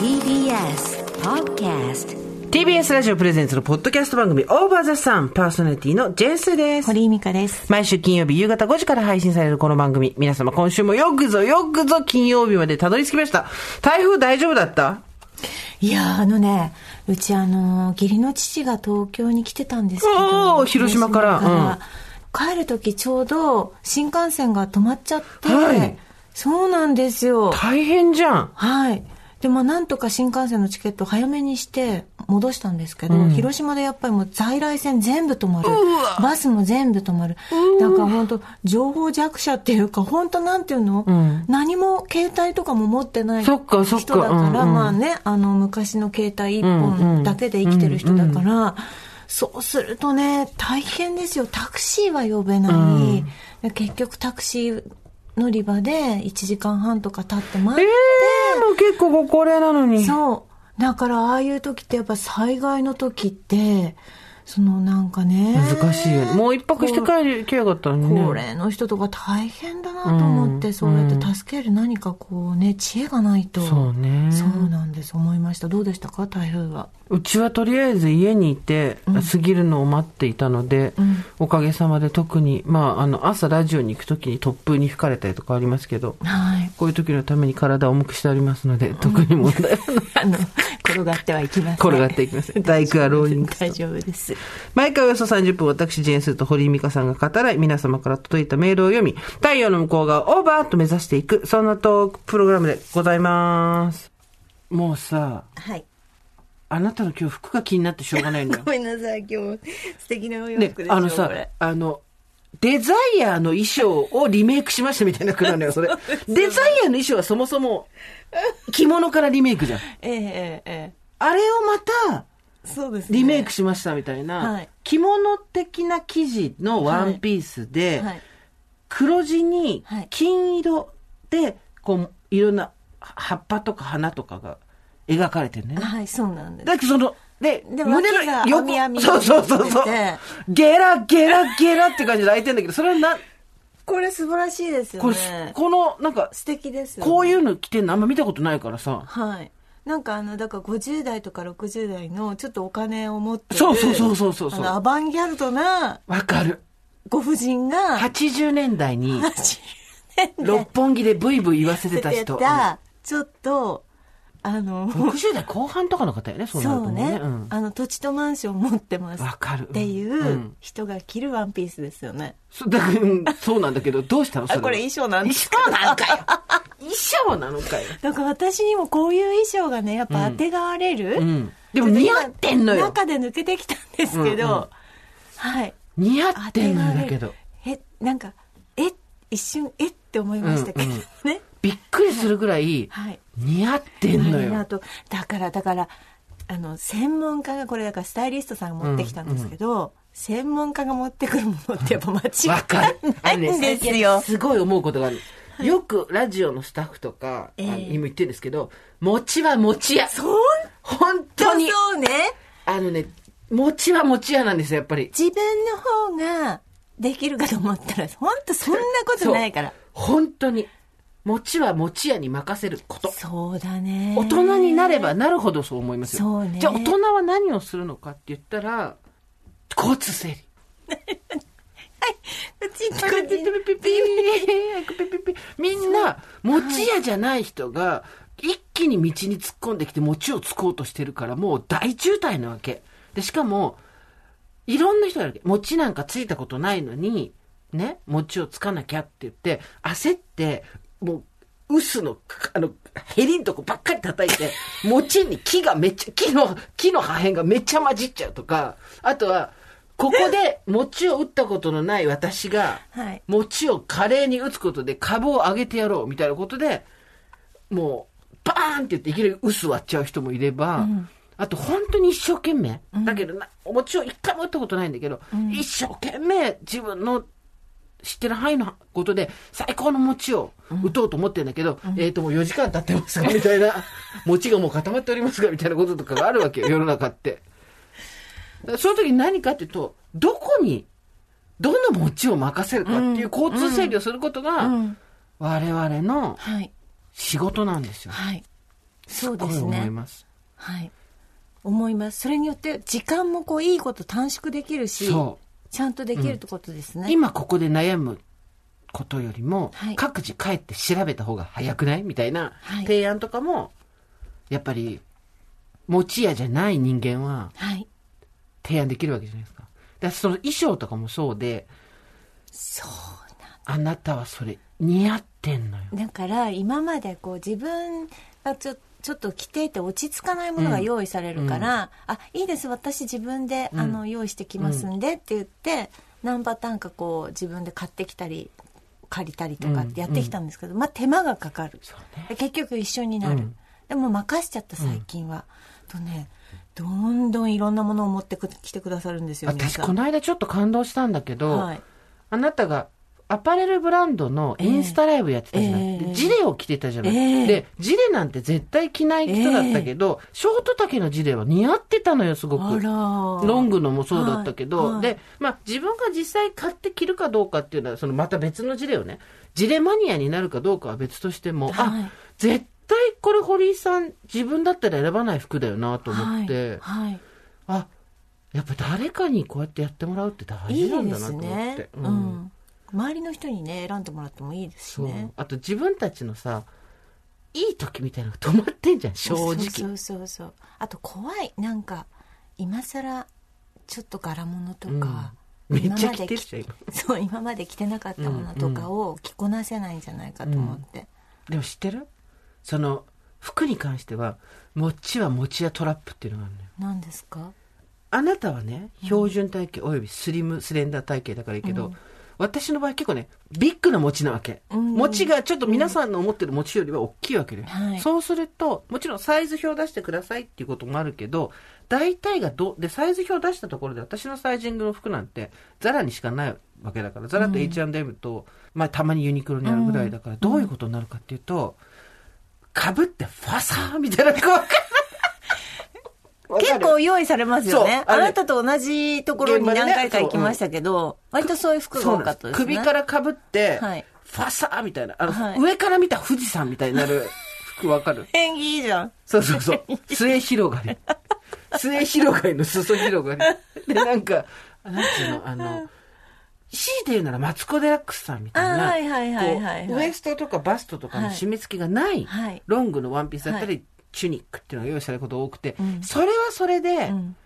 TBS Podcast TBS ラジオプレゼンツのポッドキャスト番組オーバーザさんパーソナリティのジェンスです。堀井美香です。毎週金曜日夕方5時から配信されるこの番組。皆様今週もよくぞよくぞ金曜日までたどり着きました。台風大丈夫だった？いやーあのね、うちあの、義理の父が東京に来てたんですけど。広島から帰る時ちょうど新幹線が止まっちゃって、はいそうなんですよ。大変じゃん。はい。でもなんとか新幹線のチケットを早めにして戻したんですけど、広島でやっぱりもう在来線全部止まる。バスも全部止まる。だから本当情報弱者っていうか、本当なんていうの、何も携帯とかも持ってないそ人っかそっかだから、うんうんまあね、あの昔の携帯一本だけで生きてる人だから、そうするとね、大変ですよ。タクシーは呼べない。結局タクシー乗り場で1時間半とか経って待えって、えもう結構ご高齢なのに。そう。だからああいう時ってやっぱ災害の時って、そのなんかね。難しいよね。もう一泊して帰り、来やがったのにね。高齢の人とか大変だなと思って、そうやって助ける何かこうね、知恵がないと。そうねそうなんです、思いました。どうでしたか、台風は。うちはとりあえず家にいて、過ぎるのを待っていたので、おかげさまで特に、まあ、あの、朝ラジオに行くときに突風に吹かれたりとかありますけど、はい。こういう時のために体を重くしてありますので、特に問題はない。あの、転がってはいきません。転がっていきません大工はローリング大丈夫です。毎回およそ30分、私、ジェーンスーと堀井美香さんが語らい、皆様から届いたメールを読み、太陽の向こう側をオーバーと目指していく、そんなトークプログラムでございます。もうさ、はい。あなたの今日服が気になってしょうがないのよ ご。めんなさい、今日素敵なお洋ね服で、しょ、あのさあの、デザイアの衣装をリメイクしましたみたいなことなのよ、それ。デザイアの衣装はそもそも、着物からリメイクじゃん。えええええあれをまた、えそうですね。リメイクしましたみたいな、はい着物的な生地のワンピースで、はい。黒地にはい金色で、こう、いろんな葉っぱとか花とかが描かれてるね。はい、そうなんです。だけどその、で、で脇が網網そうそうそうそう。ゲラゲラゲラって感じで開いてんだけど、それはな、これ素晴らしいですよね。この、なんか、素敵ですよ、ね。こういうの着てんのあんま見たことないからさ。はい。なんかあの、だから50代とか60代のちょっとお金を持ってる。そうそうそうそうそうそうアバンギャルドなわかる。ご婦人が、80年代に、80六本木でブイブイ言わせてた年人。た、ちょっと、あの、60代後半とかの方やね、そうなるとそうね、うんあの、土地とマンション持ってます。わかるっていううん人が着るワンピースですよね。そうだからうんそうなんだけど、どうしたの？それこれ衣装なんです衣装なんかよ。衣装なのかよ。だから私にもこういう衣装がね、やっぱ当てがわれる。うん。でも似合ってんのよ。中で抜けてきたんですけど、うんうんはい。似合ってんのよだけど。え、なんか、え、一瞬、えって思いましたけどうんうんね。びっくりするぐらい、はい。似合ってんのよ。あと、だから、だから、あの、専門家が、これだからスタイリストさんが持ってきたんですけど、専門家が持ってくるものってやっぱ間違わかる。ないんですよ。すごい思うことがある。よくラジオのスタッフとか、ええあのにも言ってるんですけど、餅は餅屋。ほん本当とに。そうね。あのね、餅は餅屋なんですよ、やっぱり。自分の方ができるかと思ったら、本当そんなことないから。本当に。餅は餅屋に任せること。そうだね。大人になればなるほどそう思いますよ。そうね。じゃあ大人は何をするのかって言ったら、交通整理。はい。うちピピピピピピピみんな、餅屋じゃない人が、一気に道に突っ込んできて餅をつこうとしてるから、もう大渋滞なわけ。で、しかも、いろんな人がいるわけ。餅なんかついたことないのに、ね、餅をつかなきゃって言って、焦って、もう、臼の、あの、ヘリんとこばっかり叩いて、餅に木がめっちゃ、木の、木の破片がめっちゃ混じっちゃうとか、あとは、ここで餅を打ったことのない私が、はい。餅を華麗に打つことで株を上げてやろうみたいなことで、もう、バーンって言っていきなり薄割っちゃう人もいれば、あと本当に一生懸命、だけどな、お餅を一回も打ったことないんだけど、一生懸命自分の知ってる範囲のことで最高の餅を打とうと思ってるんだけど、えっ、ともう4時間経ってますが、みたいな、餅がもう固まっておりますが、みたいなこととかがあるわけよ、世の中って。その時に何かっていうと、どこに、どの餅を任せるかっていう交通整理をすることが、うん。我々のはい。仕事なんですよ。はい。そうですすごい思いね。ます。はい。思います。それによって時間もこういいこと短縮できるし、そちゃんとできるってことですね。今ここで悩むことよりも、はい各自帰って調べた方が早くないみたいなはい提案とかも、やっぱり、持ち屋じゃない人間ははい。提案できるわけじゃないですか。だからその衣装とかもそうで、そうあなたはそれ似合ってんのよ。だから今までこう自分がちょちょっと着ていて落ち着かないものが用意されるから、あいいです私自分で、あの用意してきますんでって言って、何パターンかこう自分で買ってきたり借りたりとかってやってきたんですけど、まあ手間がかかる。ね。で結局一緒になる、うん。でも任しちゃった最近は、とねどんどんいろんなものを持ってくきてくださるんですよ皆私この間ちょっと感動したんだけど、はい。あなたがアパレルブランドのインスタライブやってたじゃない、ええ。でジレを着てたじゃない、ええ。で、ジレなんて絶対着ない人だったけど、ショート丈のジレは似合ってたのよ、すごく。ロングのもそうだったけど、はい。はい。で、まあ自分が実際買って着るかどうかっていうのは、そのまた別のジレをね、ジレマニアになるかどうかは別としても、はい。あ、絶対これ堀井さん自分だったら選ばない服だよなと思って、はい。はい。あ、やっぱ誰かにこうやってやってもらうって大いい事なんだなですと思って。ね、うん周りの人にね選んでもらってもいいですしね。あと自分たちのさ、いい時みたいなのが止まってんじゃん、正直。そうそうそう。そうあと怖い。なんか今更ちょっと柄物とか、めっちゃ着てるじゃん、今。そう今まで着てなかったものとかを着こなせないんじゃないかと思って、でも知ってる？その、服に関しては、もっちはもちやトラップっていうのがあるのよ。何ですか？あなたはね、標準体型およびスリム、スレンダー体型だからいいけど、私の場合結構ね、ビッグな餅なわけ。うん。餅がちょっと皆さんの思ってる餅よりは大きいわけで。はい。そうすると、もちろんサイズ表出してくださいっていうこともあるけど、大体がど、で、サイズ表出したところで私のサイジングの服なんて、ザラにしかないわけだから、ザラと H&M と、まあたまにユニクロにあるぐらいだから、どういうことになるかっていうと、被ってファサーみたいな、結構用意されますよね。あなたと同じところに何回か行きましたけど、割とそういう服が多かったですね。首から被って、はい。ファサーみたいな、あの、はい。上から見た富士山みたいになる服わかる。演技いいじゃん。そうそうそう。末広がり。末広がりの裾広がり。で、なんか、なんていうの、あの、強いて言うならマツコ・デラックスさんみたいな、ウエストとかバストとかの締め付けがない、はい。ロングのワンピースだったり、はチュニックっていうのが用意されることが多くて、んそれはそれで、ん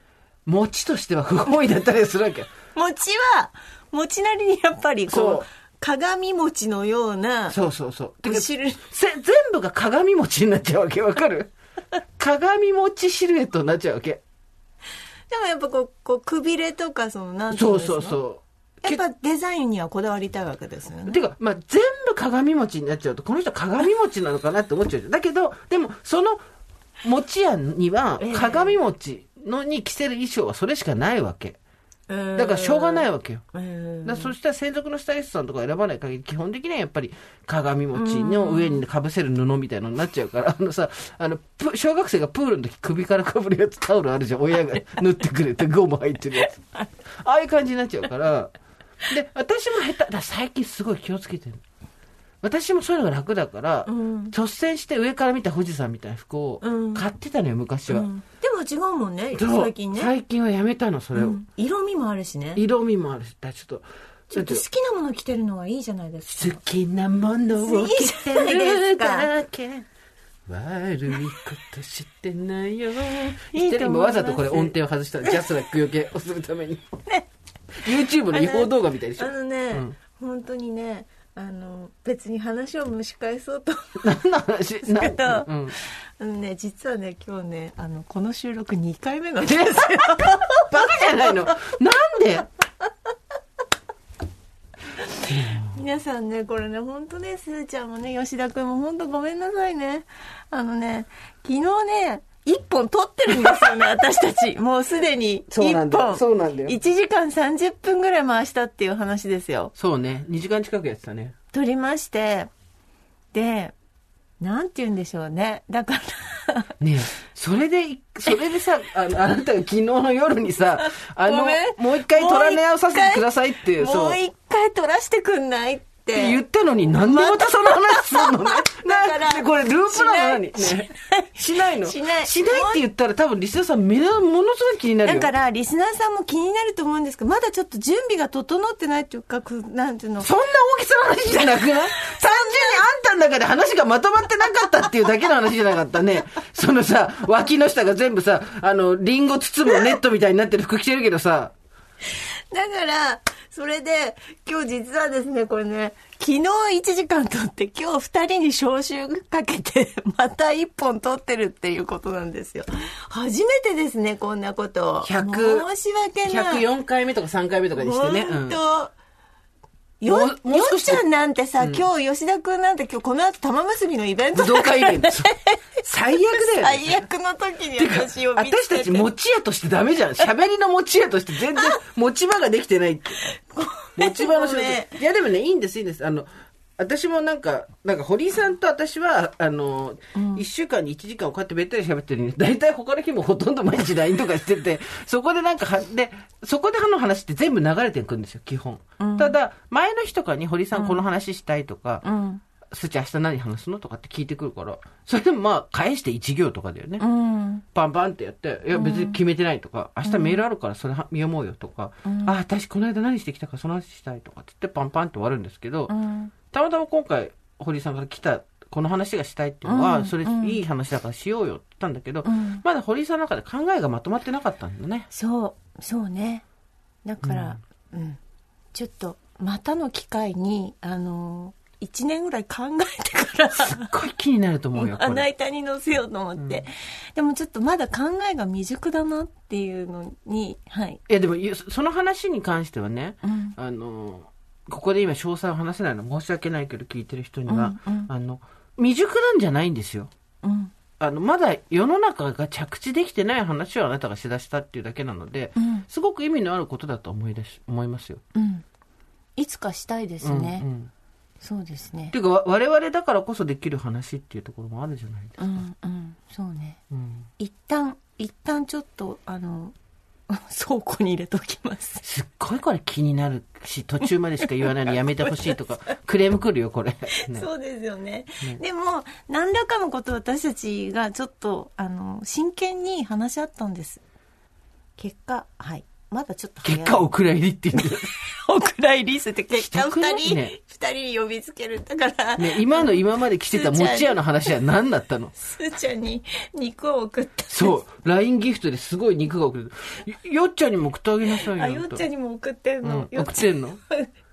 餅としては不本意だったりするわけ。餅は餅なりにやっぱりそうこう鏡餅のようなそうそうそう。せ全部が鏡餅になっちゃうわけ、わかる？鏡餅シルエットになっちゃうわけ。でもやっぱこうこうくびれとかそのなんていそううんですかそうそう。やっぱデザインにはこだわりたいわけですよねてか、まあ、全部鏡餅になっちゃうと、この人鏡餅なのかなって思っちゃう。だけど、でも、その餅屋にはええ、鏡餅のに着せる衣装はそれしかないわけ。だだからしょうがないわけよ。うんだそしたら専属のスタイリストさんとか選ばない限り、基本的にはやっぱり鏡餅の上にかぶせる布みたいなのになっちゃうから、あのさ、あの、プ小学生がプールの時首からかぶるやつタオルあるじゃん。親が縫ってくれてゴム入ってるやつ。ああいう感じになっちゃうから。で、私も下手、だ最近すごい気をつけてる。私もそういうのが楽だから、ん。率先して上から見た富士山みたいな服をうん。買ってたのよ、昔は。うん。でも違うもんね最近ね。最近はやめたの、それを。うん。色味もあるしね。色味もあるし、だちょっと、ちょっと好きなもの着てるのがいいじゃないですか。好きなものを着てるかだけ。悪いことしてないよ。一人もわざとこれ音程を外したジャスラック余計をするために。YouTube の違法動画みたいでしょ。あのね、うん。本当にねあの別に話を蒸し返そうと。何の話？なけどうん。あのね実はね今日ねあのこの収録2回目なんですよ。バカじゃないの。なんで？皆さんねこれね本当ねすーちゃんもね吉田君も本当ごめんなさいね。あのね昨日ね1本撮ってるんですよね 私たち。もうすでに。1そうなんだよ。本。そうなんだよ。1時間30分ぐらい回したっていう話ですよ。そうね。2時間近くやってたね。撮りまして。でなんて言うんでしょうね。だから。ねえ。それでいそれでさあのあなたが昨日の夜にさ あのもう一回撮られ合わさせてくださいっていうもそう。一回撮らせてくんないってって。言ったのに、なんでまたその話するの ね？だからなこれループなの何しない。ね。しないの。しない。しないって言ったら多分リスナーさんめなものすごい気になるよ。だから、リスナーさんも気になると思うんですけど、まだちょっと準備が整ってないっていうか、なんていうの。そんな大きさの話じゃなく？な い単純にあんたの中で話がまとまってなかったっていうだけの話じゃなかったね。そのさ、脇の下が全部さ、あの、リンゴ包むネットみたいになってる服着てるけどさ、だから、それで、今日実はですね、これね、昨日1時間撮って、今日2人に招集かけて、また1本撮ってるっていうことなんですよ。初めてですね、こんなこと。100申し訳ない。104回目とか3回目とかにしてね。うん本当、うもうよ少しっちゃんなんてさ、今日吉田くんなんて今日この後玉結びのイベント武道会イベント。最悪だよね。最悪の時に私を見て。私たち持ち屋としてダメじゃん。喋りの持ち屋として全然持ち場ができてないって。持ち場の仕事。いやでもね、いいんです、いいんです。あの、私もなんか、なんか堀井さんと私は、あの、一、週間に1時間をこうやってべったり喋ってるのに、大体他の日もほとんど毎日 LINE とかしてて、そこでなんかは、で、そこでの話って全部流れてくるんですよ、基本。ただ、前の日とかに堀井さんこの話したいとか、うん。すち明日何話すのとかって聞いてくるから、それでもまあ、返して1行とかだよね。うん。パンパンってやって、いや別に決めてないとか、明日メールあるからそれは読もうよとか、あ、私この間何してきたかその話したいとかって言ってパンパンって終わるんですけど、うん。たまたま今回、堀井さんから来た、この話がしたいっていうのは、うんそれいい話だからしようよって言ったんだけど、んまだ堀井さんの中で考えがまとまってなかったんだね。そう、そうね。だから、うん。ちょっと、またの機会に、あのー、一年ぐらい考えてから、すっごい気になると思うよ、これ。まな板に乗せようと思って。でもちょっとまだ考えが未熟だなっていうのに、はい。いやでも、いその話に関してはね、うん。あの、ここで今詳細を話せないの申し訳ないけど聞いてる人には、うんうんあの、未熟なんじゃないんですよ。うん。あの、まだ世の中が着地できてない話をあなたがしだしたっていうだけなので、うん。すごく意味のあることだと思い出し、思いますよ。うん。いつかしたいですね。うんうんそうですねって。いうか、わ我々だからこそできる話っていうところもあるじゃないですか。うん、うん。そうね。うん一旦、一旦ちょっと、あの、倉庫に入れときます。すっごいこれ気になるし、途中までしか言わないのやめてほしいとか、クレーム来るよ、これ。ねそうですよね。でも、何らかのことを私たちがちょっと、あの、真剣に話し合ったんです。結果、はい。まだちょっと結果、お蔵入りって言うんだよ。お蔵入りして結果したくない二人、呼びつける。だから、ね、今の今まで来てた餅屋の話は何だったの？すーちゃんに肉を送った。そう。LINE ギフトですごい肉が送れる。よよっちゃんにも送ってあげなさいよ。あ、よっちゃんにも送ってんうんの。、送ってんの？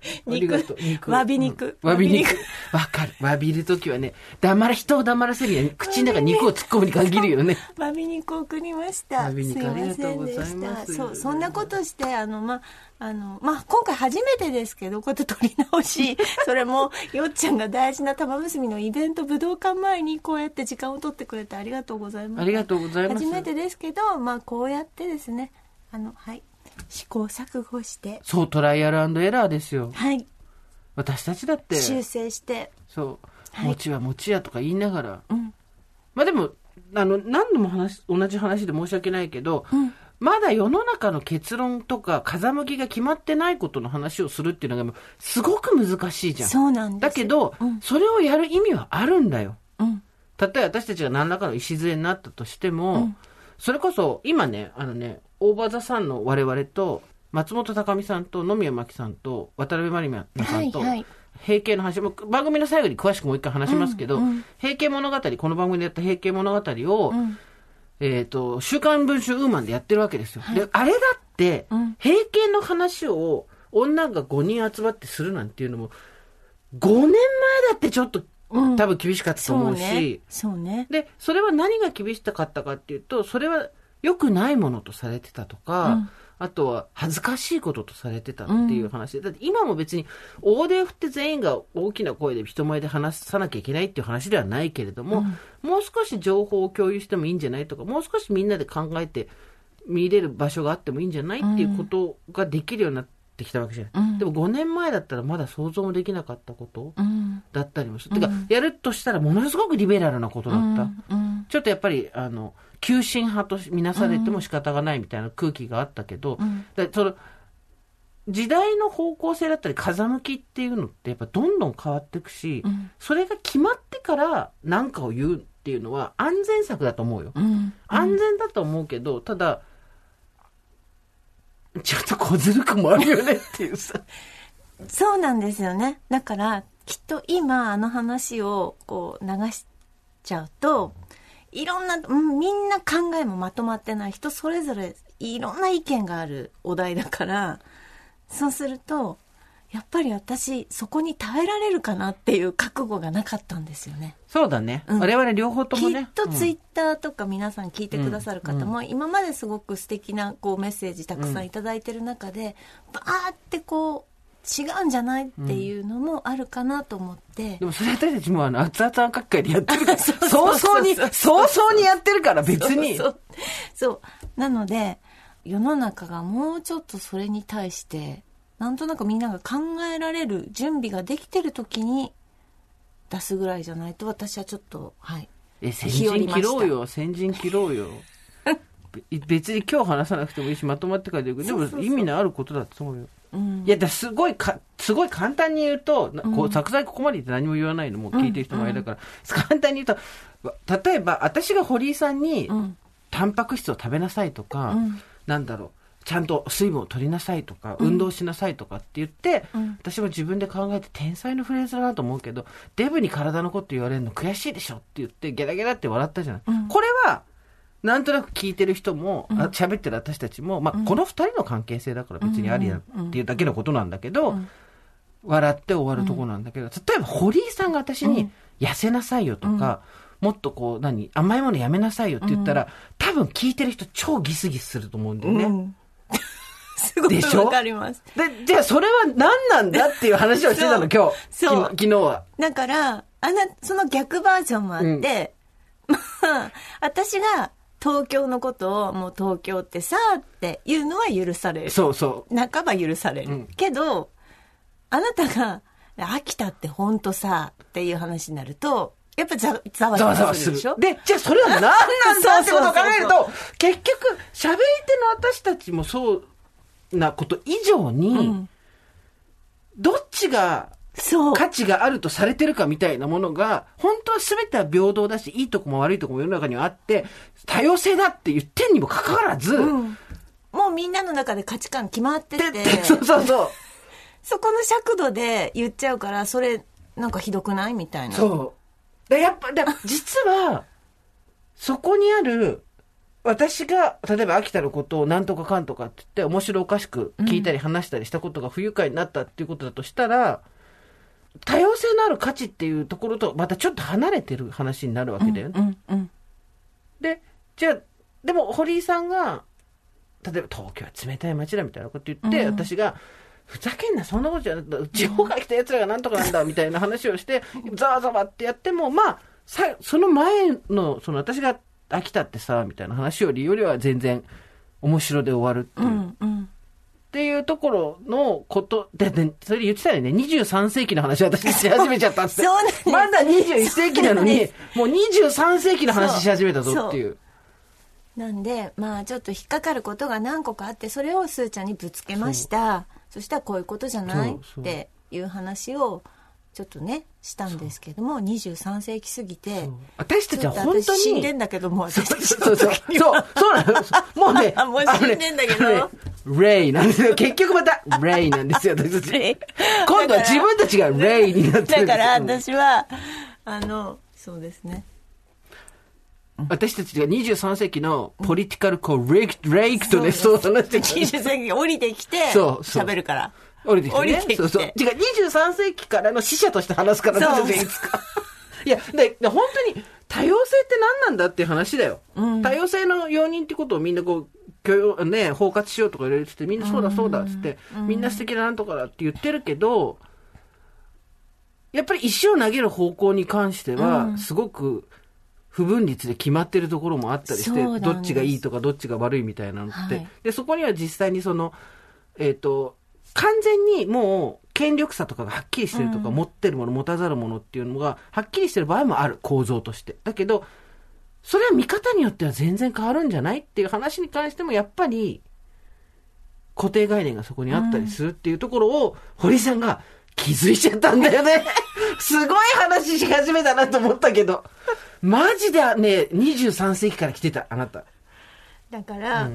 ありがとう肉わび肉。うんわび肉わ。わかる。わびるときはね、黙ら、人を黙らせるように、口の中に肉を突っ込むに限るよね。わび肉送りました。すいませんでした。そう、そんなことして、あの、ま、あの、まあ、今回初めてですけど、こうやって撮り直し、それも、よっちゃんが大事な玉結びのイベント武道館前にこうやって時間を取ってくれてありがとうございます。ありがとうございます。初めてですけど、まあ、こうやってですね、あの、はい、試行錯誤して、そう、トライアルエラーですよ。はい、私たちだって、修正して、そう、はい。餅は餅屋とか言いながら。うん、まあでも、あの、何度も話、同じ話で申し訳ないけど、うん、まだ世の中の結論とか風向きが決まってないことの話をするっていうのがすごく難しいじゃん。そうなんです。だけど、うん。それをやる意味はあるんだよ。うん、例えば私たちが何らかの礎になったとしても、うん。それこそ今ね、あのね、オーバーザさんの我々と、松本隆美さんと野宮真紀さんと渡辺真理奈さんと、はいはい。平家の話も番組の最後に詳しくもう一回話しますけど、うんうん。平家物語、この番組でやった平家物語を、うん、えっ、と、週刊文春ウーマンでやってるわけですよ。で、あれだって、うん。平家の話を女が5人集まってするなんていうのも、5年前だってちょっと、うん。多分厳しかったと思うし、ね。そうね。で、それは何が厳しかったかっていうと、それは良くないものとされてたとか、うんあとは恥ずかしいこととされてたっていう話で、だって今も別に大手を振って全員が大きな声で人前で話さなきゃいけないっていう話ではないけれども、もう少し情報を共有してもいいんじゃないとか、もう少しみんなで考えて見れる場所があってもいいんじゃないっていうことができるようになってきたわけじゃない。うんでも5年前だったらまだ想像もできなかったことうん。だったりもする。てか、やるとしたらものすごくリベラルなことだった。うん。ちょっとやっぱり、あの、急進派とみなされても仕方がないみたいな空気があったけど、うんだその、時代の方向性だったり風向きっていうのってやっぱどんどん変わっていくし、うんそれが決まってから何かを言うっていうのは安全策だと思うよ。うん安全だと思うけど、ただ、ちょっと小ずるくもあるよねっていうさ。そうなんですよね。だから、きっと今あの話をこう流しちゃうと、いろんな、うんみんな考えもまとまってない人それぞれいろんな意見があるお題だから、そうすると、やっぱり私そこに耐えられるかなっていう覚悟がなかったんですよね。そうだね。うん我々両方ともね。きっとツイッッターとか皆さん聞いてくださる方も、今まですごく素敵なこうメッセージたくさんいただいてる中で、バーってこう違うんじゃない？っていうのもあるかなと思って、でもそれ私たちもあの、熱々暗角会でやってるから、そう早そうそう。々に、早々にやってるから別に。そう。そう。そうなので世の中がもうちょっとそれに対してなんとなくみんなが考えられる準備ができてる時に出すぐらいじゃないと私はちょっとはい。え、先日和陣ました。切ろうよ、先陣切ろうよ。べ 別に今日話さなくてもいいし、まとまってからでいいけど、でも意味のあることだと思うよ。うん。いや、だすごいか、すごい簡単に言うと、なこう、作材ここまで言って何も言わないのも聞いてる人もあれだから、簡単に言うと、わ例えば、私が堀井さんに、うん。タンパク質を食べなさいとか、うん。なんだろう、ちゃんと水分を取りなさいとか、運動しなさいとかって言って、うん。私も自分で考えて天才のフレーズだなと思うけど、デブに体のこと言われるの悔しいでしょって言って、ゲラゲラって笑ったじゃない。うん。これは、なんとなく聞いてる人も、あ喋ってる私たちも、まあ、この二人の関係性だから別にありやっていうだけのことなんだけど、ん。笑って終わるとこなんだけど、例えば堀井さんが私に、痩せなさいよとか、もっとこう、何、甘いものやめなさいよって言ったら、多分聞いてる人超ギスギスすると思うんだよね。うん。すごいでしょ？わかります。で、じゃあそれは何なんだっていう話をしてたの、今日。そう。昨日は。だからあなその逆バージョンもあって、まあ私が東京のことをもう東京ってさっていうのは許される。そうそ半ば許される、うん。けどあなたが秋田って本当さっていう話になるとやっぱざざわう。ざわするでしょ？で、じゃあそれは何なんだってことを考えると、結局、喋り手の私たちもそうなこと以上に、うん。どっちがそう。価値があるとされてるかみたいなものが、本当は全ては平等だし、いいとこも悪いとこも世の中にはあって、多様性だって言ってんにもかかわらず、うん。もうみんなの中で価値観決まってて。そうそうそう。そこの尺度で言っちゃうからそれなんかひどくないみたいな。そう。で、やっぱ、で実は、そこにある、私が、例えば秋田のことを何とかかんとかって言って、面白おかしく聞いたり話したりしたことが不愉快になったっていうことだとしたら、多様性のある価値っていうところと、またちょっと離れてる話になるわけだよね。うんうんで、じゃあ、でも堀井さんが、例えば東京は冷たい街だみたいなこと言って、うん。私が、ふざけんな、そんなこと。じゃなくて、地方から来た奴らがなんとかなんだ、みたいな話をして、ざわざわってやっても、まあ、さその前の、その私が飽きたってさ、みたいな話よりよりは全然面白で終わるっていう。う、っんうんていうところのこと、で、で、それ言ってたよね、23世紀の話私し始めちゃったって。そうなんです。まだ21世紀なのにもう23世紀の話し始めたぞっていう。なんでまあちょっと引っかかることが何個かあってそれをスーちゃんにぶつけました。そしたらこういうことじゃないっていう話をちょっとねしたんですけども23世紀過ぎて私たちは本当に。私死んでんだけども私たちそうそう。そう、そうなの。もうね。もう死んでんだけどねレイなんですよ。結局また、レイなんですよ、私たち。今度は自分たちがレイになってるだから私はあのそうですね私たちが23世紀のポリティカルコレクト、レイクそう話してき20世紀降りてきてそうそう喋るから降りてきてね。降りてきてそうそう。違う、23世紀からの死者として話すから、そう私たちがいつか。いや、で、で本当に多様性って何なんだっていう話だよ。うん多様性の容認ってことをみんなこう、許容、ね、包括しようとか言われてて、みんなそうだそうだっつって、みんな素敵だなんとかだって言ってるけど、やっぱり石を投げる方向に関しては、すごく不分率で決まってるところもあったりして、そうなんどっちがいいとかどっちが悪いみたいなのって。はいで、そこには実際にその、えっ、と、完全にもう権力差とかがはっきりしてるとか、持ってるもの、持たざるものっていうのがはっきりしてる場合もある、構造として。だけど、それは見方によっては全然変わるんじゃないっていう話に関しても、やっぱり、固定概念がそこにあったりするっていうところを、堀さんが気づいちゃったんだよね。すごい話し始めたなと思ったけど。マジでね、23世紀から来てた、あなた。だから、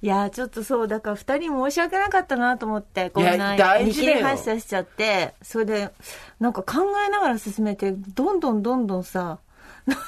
いやちょっとそうだから2人申し訳なかったなと思ってこんいな見切り発車しちゃって。それでなんか考えながら進めてどんどんどんどんさなんか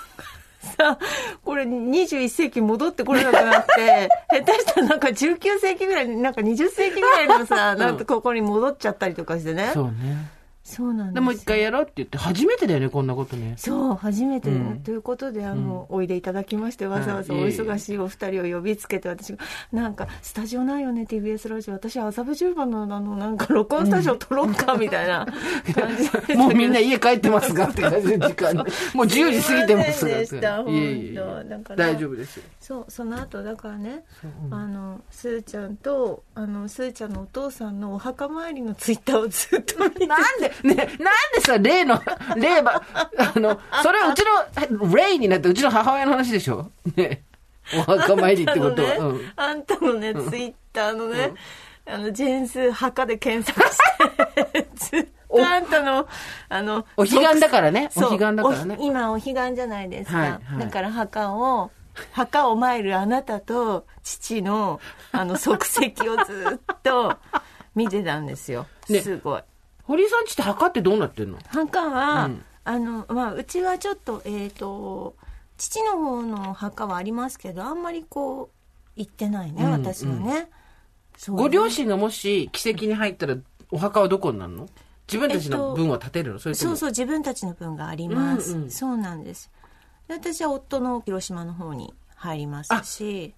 さこれ21世紀戻ってこれなくなって 下手したらなんか19世紀ぐらいになんか20世紀ぐらいのさ、なんかここに戻っちゃったりとかしてね。そうね。そうなんですでもう一回やろうって言って、初めてだよね、こんなことね。そう初めて、うん。ということであの、おいでいただきましてわざわざお忙しいお二人を呼びつけて私がなんかスタジオないよね TBS ラジオ。私麻布十番のあのなんか録音スタジオ撮ろうかみたいな。感じでもうみんな家帰ってますがって感じの時間。で。もう10時過ぎてますがでした本当。大丈夫ですよ。そうその後だからね、あのすーちゃんとあのすーちゃんのお父さんのお墓参りのツイッターをずっと見て。なんで、ね、なんでさ、例の、例ば、あの、それはうちの、レイになってうちの母親の話でしょ？ね。お墓参りってことは。あのね、あんたのね、ツイッターのね、あの、ジェーンス墓で検索して、ずっとあんたの、あの、お彼岸だからね。お彼岸だからねお。今お彼岸じゃないですか。だから墓を、墓を参るあなたと父の、あの、足跡をずっと見てたんですよ。ねすごい。堀井さんちって墓ってどうなってんの？墓は、うんあの、まあ、うちはちょっと、えっ、と、父の方の墓はありますけど、あんまりこう、行ってないね、うん私はね。そうねご両親がもし奇跡に入ったら、お墓はどこになるの？自分たちの分は建てるの？それとも。そうそう、自分たちの分があります。うんうんそうなんです。で私は夫の広島の方に入りますし、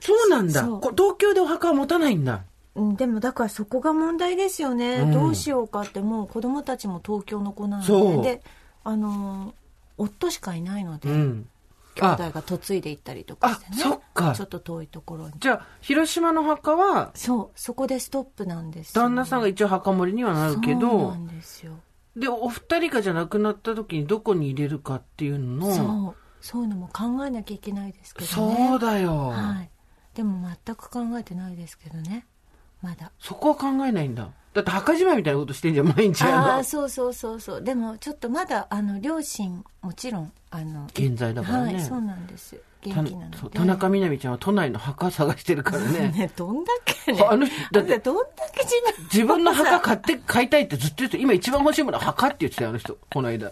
そうなんだ。東京でお墓は持たないんだ。うん、でもだからそこが問題ですよね、うん。どうしようかってもう子供たちも東京の子なので。であのー夫しかいないので、うん。兄弟が嫁いでいったりとかしてね。あそっか。ちょっと遠いところに。じゃあ、広島の墓は、そうそこでストップなんですよ旦那さんが一応墓守りにはなるけそうどな、んですよ。で、お二人がじゃなくなった時にどこに入れるかっていうのの、そう。そういうのも考えなきゃいけないですけどね。そうだよ、はい。でも全く考えてないですけどねまだそこは考えないんだ。だって墓じまいみたいなことしてんじゃん、毎日ああそうそうそうそうでもちょっとまだあの両親もちろんあの現在だからねはいそうなんですた元気なの田中みな実ちゃんは都内の墓探してるからね。ねどんだけねあの人だってどんだけ自分自分の墓買って、買いたいってずっと言って、今一番欲しいものは墓って言ってたよ、あの人。この間。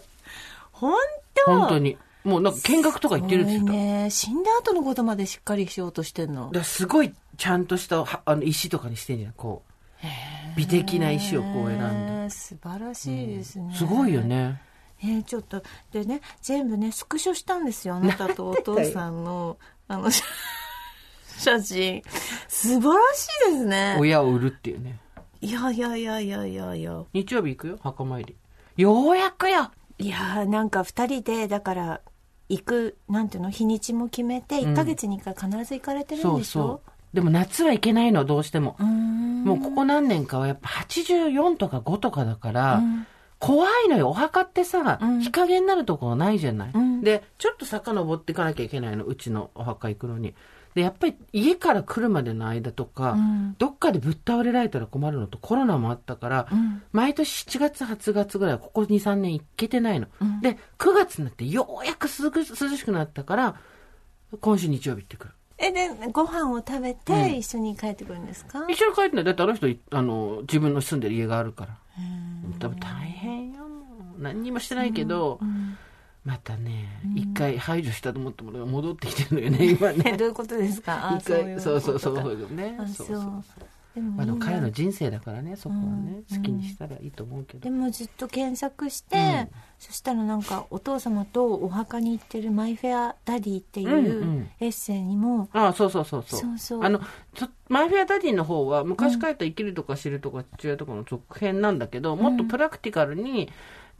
本当？本当に。もうなんか見学とか行ってるって言ってた。ね死んだ後のことまでしっかりしようとしてんのすごいちゃんとしたはあの石とかにしてんじゃん、こう。美的な石をこう選んで。ね素晴らしいですね、すごいよね。えーちょっとでね全部ねスクショしたんですよあなたと お父さんのあの写 写真素晴らしいですね親を売るっていうね。いやいやいやいやいやいや日曜日行くよ、墓参り。ようやくよいやーなんか2人でだから行くなんていうの日にちも決めて1か月に1回必ず行かれてるんそうでしょ、そう。でも夏は行けないの、どうしても。もうここ何年かはやっぱ84とか5とかだから、うん怖いのよ。お墓ってさ、うん日陰になるところないじゃない。うんで、ちょっと坂登っていかなきゃいけないの。うちのお墓行くのに。で、やっぱり家から来るまでの間とか、うんどっかでぶっ倒れられたら困るのとコロナもあったから、うん毎年7月、8月ぐらいはここ2、3年行けてないの。うんで、9月になってようやく涼く涼しくなったから、今週日曜日行ってくる。えでご飯を食べうんて一緒に帰ってくるんですか、一緒に帰ってない。だってあの人、あの、自分の住んでる家があるから。多分大変よ。何にもしてないけど、うんまたね、一回排除したと思ったものが戻ってきてるのよね、今えね。どういうことですか？あ一回、そうそうそうそう。そうそうそうでも彼の人生だからね、そこはね、うん。好きにしたらいいと思うけど。で。もずっと検索して、うん。そしたらなんかお父様とお墓に行ってるマイフェアダディっていうんううん。エッセイにも、ああ、そうそうそうそう。そうそう。あの、マイフェアダディの方は、昔書いた生きるとか知るとか父親とかの続編なんだけど、もっとプラクティカルに、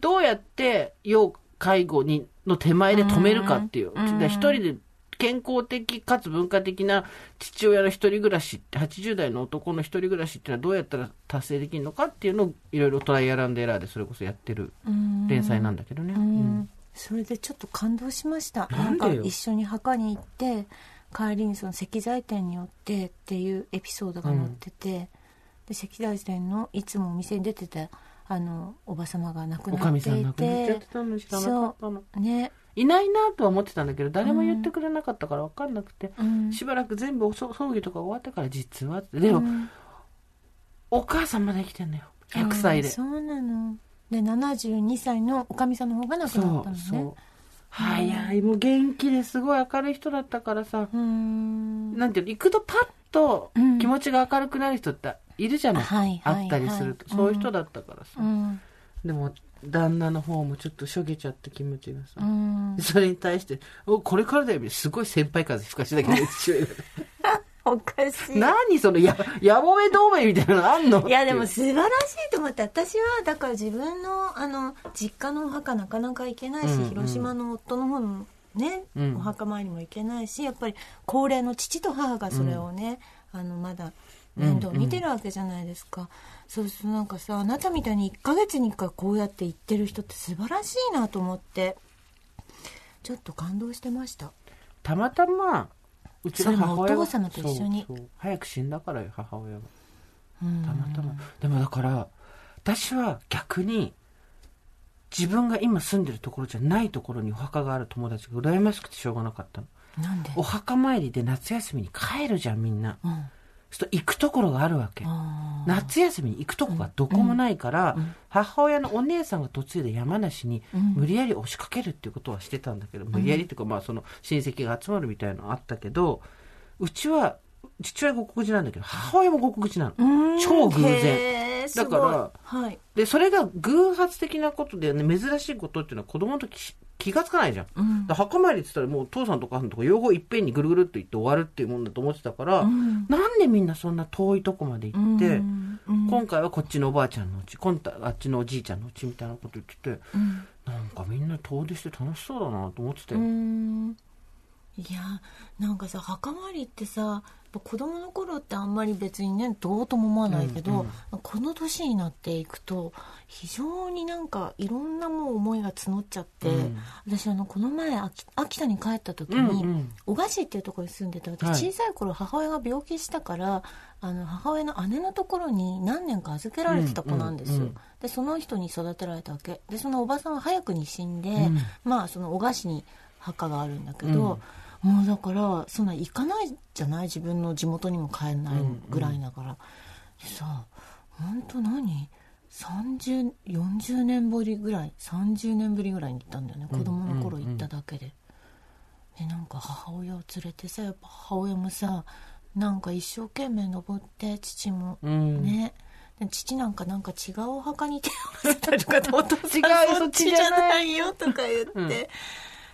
どうやって要介護に、の手前で止めるかっていう。うん。で一人で健康的かつ文化的な父親の一人暮らしって、80代の男の一人暮らしっていうのはどうやったら達成できるのかっていうのをいろいろトライアルアンドエラーでそれこそやってるうん。連載なんだけどね。うん。うん。それでちょっと感動しました。なんか一緒に墓に行って帰りにその石材店に寄ってっていうエピソードが載ってて、で石材店のいつもお店に出てたあのおば様が亡くなっていさん亡くなっちゃっててたの知らなかったの。ね、いないなとは思ってたんだけど、誰も言ってくれなかったから分かんなくて、うん。しばらく全部お葬葬儀とか終わってから実はって。でも、うん。お母さんまだ生きてんのよ。100歳で。そうなの。で72歳のおかみさんの方が亡くそなったのね。うそう。早い、もう元気ですごい明るい人だったからさ、うーん。なんていうの、行くとパッとうん気持ちが明るくなる人っているじゃない、はいはい会ったりすると、はいそういう人だったからさ。うんでも、旦那の方もちょっとしょげちゃった気持ちがさ。うん。それに対して、お、これからだよ、すごい先輩風吹かしだけど、父親がおかしい。何そのや、やぼめ同盟みたいなのあんの？いやでも素晴らしいと思って私はだから自分のあの実家のお墓なかなか行けないし、うんうん。広島の夫の方のね、うん。お墓参りも行けないしやっぱり高齢の父と母がそれをね、あのまだ面倒見てるわけじゃないですか、そうするとなんかさあなたみたいに1ヶ月に1回こうやって行ってる人って素晴らしいなと思ってちょっと感動してましたたまたま、うちの母親お父様と一緒に早く死んだからよ、母親が。うんたまたま。でもだから、私は逆に、自分が今住んでるところじゃないところにお墓がある友達が羨ましくてしょうがなかったの。なんで？お墓参りで夏休みに帰るじゃん、みんな。うんすると行くところがあるわけ。夏休みに行くとこがどこもないから、母親のお姉さんが嫁いで山梨に無理やり押しかけるっていうことはしてたんだけど、無理やりっていうかまあその親戚が集まるみたいなのあったけど、うちは、父親が国口なんだけど、母親も国口なの。うん超偶然。だからはい。で、それが偶発的なことでね、珍しいことっていうのは子供の時し気がつかないじゃん。うん。墓参りって言ったらもう父さんと母さんとか両方いっぺんにぐるぐるっと言って終わるっていうもんだと思ってたから、うん。なんでみんなそんな遠いとこまで行って、うん。うん。今回はこっちのおばあちゃんのうち、今度はあっちのおじいちゃんのうちみたいなこと言ってて、うん。なんかみんな遠出して楽しそうだなと思ってたうよ。んいやなんかさ墓参りってさ子供の頃ってあんまり別にねどうとも思わないけど、この年になっていくと非常になんかいろんなもう思いが募っちゃって、うん。私あのこの前秋秋田に帰った時に、うんうん。小菓子っていうところに住んでてはい。私小さい頃母親が病気したから、あの母親の姉のところに何年か預けられてた子なんですよ、うんうんうんでその人に育てられたわけ。でそのおばさんは早くに死んで、ん。まあその小菓子に墓があるんだけど、もうだからそんな行かないじゃない？自分の地元にも帰んないぐらいだから、でさ本当何？3040年ぶりぐらい？30年ぶりぐらいに行ったんだよね。子供の頃行っただけで。でなんか母親を連れてさやっぱ母親もさなんか一生懸命登って父もうん。父なんかなんか違うお墓に手を合わせたりとかで お父さん違うよそっちじゃないよとか言って、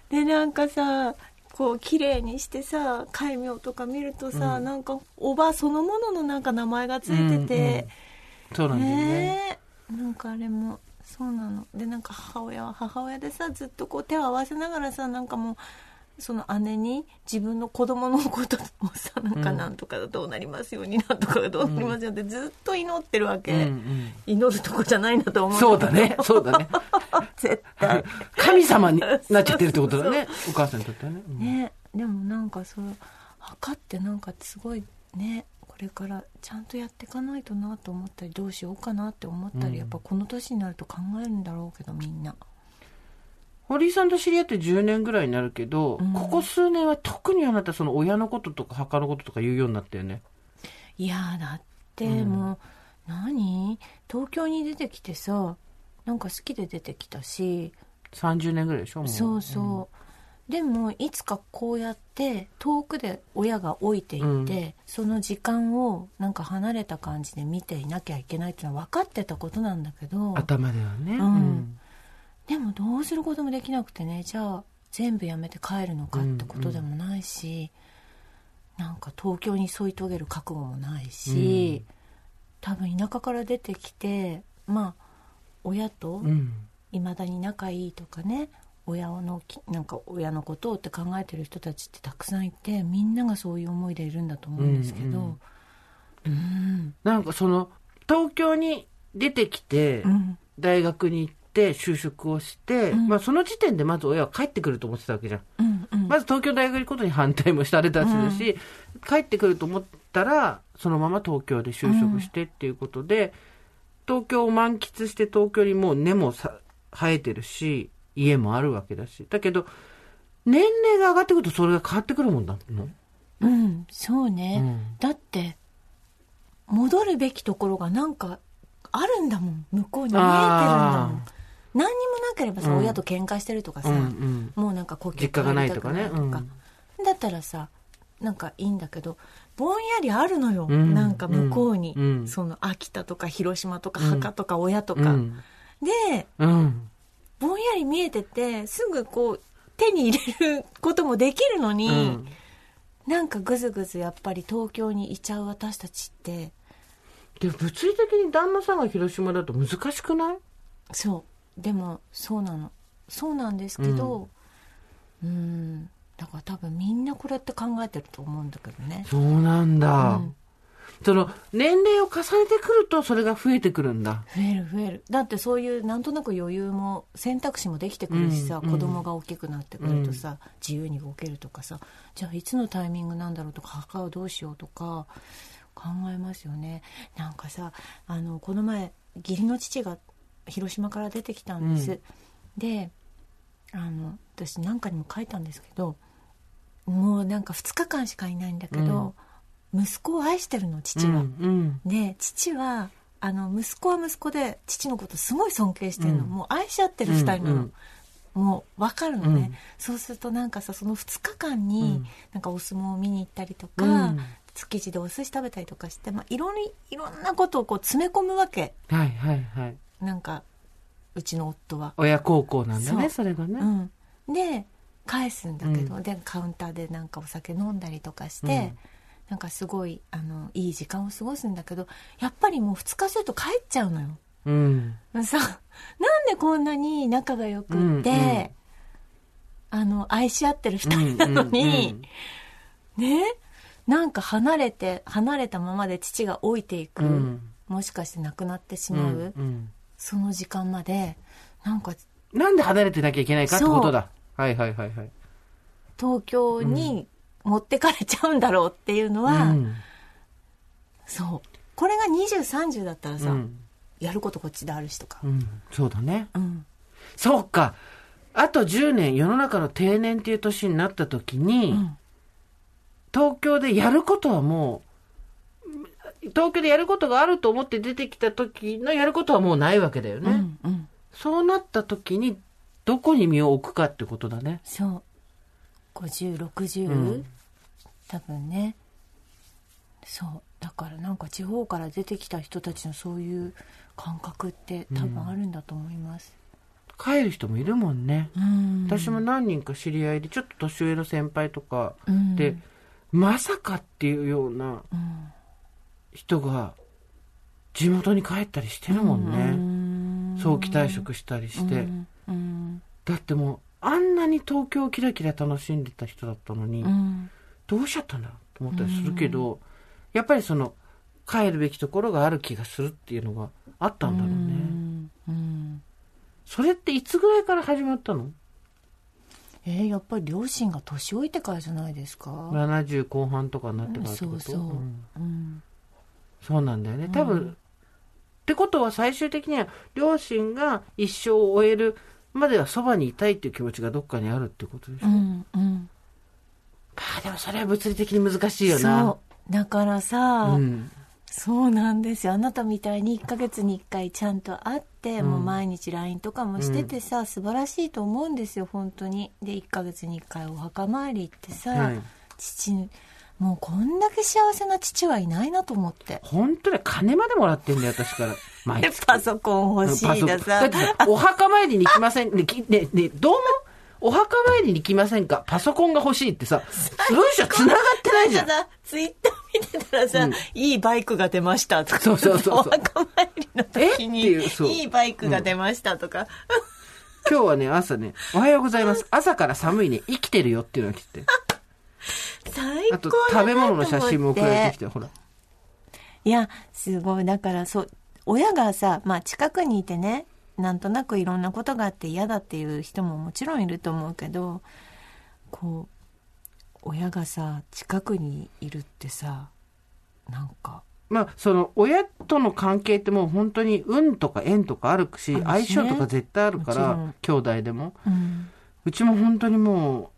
でなんかさこう綺麗にしてさ戒名とか見るとさ、なんかおばそのもののなんか名前がついてて、そうなんだよね。ねえ。なんかあれもそうなの。でなんか母親は母親でさずっとこう手を合わせながらさなんかもうその姉に自分の子供のこともさなんかなんとかどうなりますように、なんとかがどうなりますようにってずっと祈ってるわけ、うんうん。祈るとこじゃないなと思うそうだね、そうだね。絶対。神様になっちゃってるってことだね。お母さんにとってはね。うん。ね。でもなんかそう墓ってなんかすごいねこれからちゃんとやっていかないとなと思ったりどうしようかなって思ったり、やっぱこの年になると考えるんだろうけどみんな堀井さんと知り合って10年ぐらいになるけど、うん。ここ数年は特にあなたその親のこととか墓のこととか言うようになったよね。いやだってもう、何？東京に出てきてさなんか好きで出てきたし。30年ぐらいでしょもう。そうそう、でもいつかこうやって遠くで親が置いていって、うんその時間をなんか離れた感じで見ていなきゃいけないっていうのは分かってたことなんだけど頭ではね。うんでもどうすることもできなくてね。じゃあ全部やめて帰るのかってことでもないし、なんか東京に添い遂げる覚悟もないし、多分田舎から出てきてまあ親とうん。いまだに仲いいとかね親のきなんか親のことをって考えてる人たちってたくさんいてみんながそういう思いでいるんだと思うんですけど。うんなんかその、東京に出てきて、うん。大学に行って、就職をして、うんまあその時点でまず親は帰ってくると思ってたわけじゃん。うんうんまず東京大学に行くことに反対もされたしだし、帰ってくると思ったら、そのまま東京で就職してっていうことで、東京を満喫して東京にもう根もさ生えてるし、家もあるわけだし。だけど、年齢が上がってくるとそれが変わってくるもんだの？うん、そうね。うんだって、戻るべきところがなんかあるんだもん。向こうに見えてるんだもあん。何にもなければさ、うん親と喧嘩してるとかさ、うんうん。もうなんか故郷実家がないとかね帰りたくないとかだったらさ、なんかいいんだけど、ぼんやりあるのよ。うんなんか向こうに、うんその秋田とか広島とかうん墓とか親とか。うん。で、うん。ぼんやり見えてて、すぐこう、手に入れることもできるのに、うんなんかぐずぐずやっぱり東京にいちゃう私たちって、でも物理的に旦那さんが広島だと難しくない？そう。でも、そうなの。そうなんですけど、うん、だから多分みんなこれって考えてると思うんだけどね。そうなんだ。うんその、年齢を重ねてくるとそれが増えてくるんだ。増える増える。だってそういうなんとなく余裕も選択肢もできてくるしさ、うん子供が大きくなってくるとさ、自由に動けるとかさ、じゃあいつのタイミングなんだろうとか、墓をどうしようとか考えますよね。なんかさ、あの、この前、義理の父が広島から出てきたんです。うん。で、あの、私なんかにも書いたんですけど、もうなんか2日間しかいないんだけど、息子を愛してるの、父は。うん。で父はあの息子は息子で父のことすごい尊敬してるの、うん。もう愛し合ってる二人なの、うんもう分かるのね、うん。そうするとなんかさその2日間に、うん。なんかお相撲を見に行ったりとか、うん。築地でお寿司食べたりとかして、まあ、いろんいろんなことをこう詰め込むわけ。はいはいはい。なんかうちの夫は。親孝行なんだね、そう。それがね。うん、で返すんだけど、でカウンターでなんかお酒飲んだりとかして、うん。なんかすごいあのいい時間を過ごすんだけどやっぱりもう2日すると帰っちゃうのよ。うん。さなんでこんなに仲が良くって、うんうん。あの愛し合ってる二人なのに、ね？なんか離れて離れたままで父が老いていく、うん。うんもしかして亡くなってしう。んまう、うんその時間までなんかなんで離れてなきゃいけないかってことだ。はいはいはいはい。東京に持ってかれちゃうんだろうっていうのは、うんそうこれが2030だったらさ、うんやることこっちであるしとか、うん。そうだね。うんそうか。あと10年、世の中の定年っていう年になった時に、うん東京でやることはもう、東京でやることがあると思って出てきた時のやることはもうないわけだよね。うんうん。そうなった時に、どこに身を置くかってことだね。そう。5060、うん。多分ね。そう。だからなんか地方から出てきた人たちのそういう感覚って多分あるんだと思います、帰る人もいるもんね。うん、私も何人か知り合いで、ちょっと年上の先輩とかうん。で、まさかっていうようなうん人が地元に帰ったりしてるもんね。うん。早期退職したりして。うん。うん。だってもう、あんなに東京をキラキラ楽しんでた人だったのに、うん。どうしちゃったんだと思ったりするけど、やっぱりその、帰るべきところがある気がするっていうのがあったんだろうね。うん。うん。それっていつぐらいから始まったの？えーやっぱり両親が年老いてからじゃないですか ?70 後半とかになってからってこと？そうそう、ん。うんそうなんだよね。多分、ってことは最終的には両親が一生を終えるまではそばにいたいっていう気持ちがどっかにあるってことでしょ。うまんうんあでもそれは物理的に難しいよな。そうだからさ、うん。そうなんですよあなたみたいに1ヶ月に1回ちゃんと会って、もう毎日 LINE とかもしててさ、素晴らしいと思うんですよ本当にで1ヶ月に1回お墓参り行ってさ、はい父もうこんだけ幸せな父はいないなと思って。本当に金までもらってんだよ、私から。毎で月。パソコン欲しいだパソコン。ださってさ、お墓参りに行きません。ね、きね、ね、どうもお墓参りに行きませんか？パソコンが欲しいってさ、文章繋がってないじゃん。さツイッター見てたらさ、うん。いいバイクが出ましたとか。そうそうそうそう。お墓参りの時にいうそう。いいバイクが出ましたとか、今日はね、朝ね、おはようございます。朝から寒いね、生きてるよっていうのが来て。最高あと、食べ物の写真も送られてきてて、ほら。いやすごい。だからそう親がさまあ近くにいてねなんとなくいろんなことがあって嫌だっていう人ももちろんいると思うけどこ親がさ近くにいるってさなんか。まあ、その親との関係ってもう本当に運とか縁とかあるし、相性とか絶対あるから兄弟でも。うんうちも本当にもう、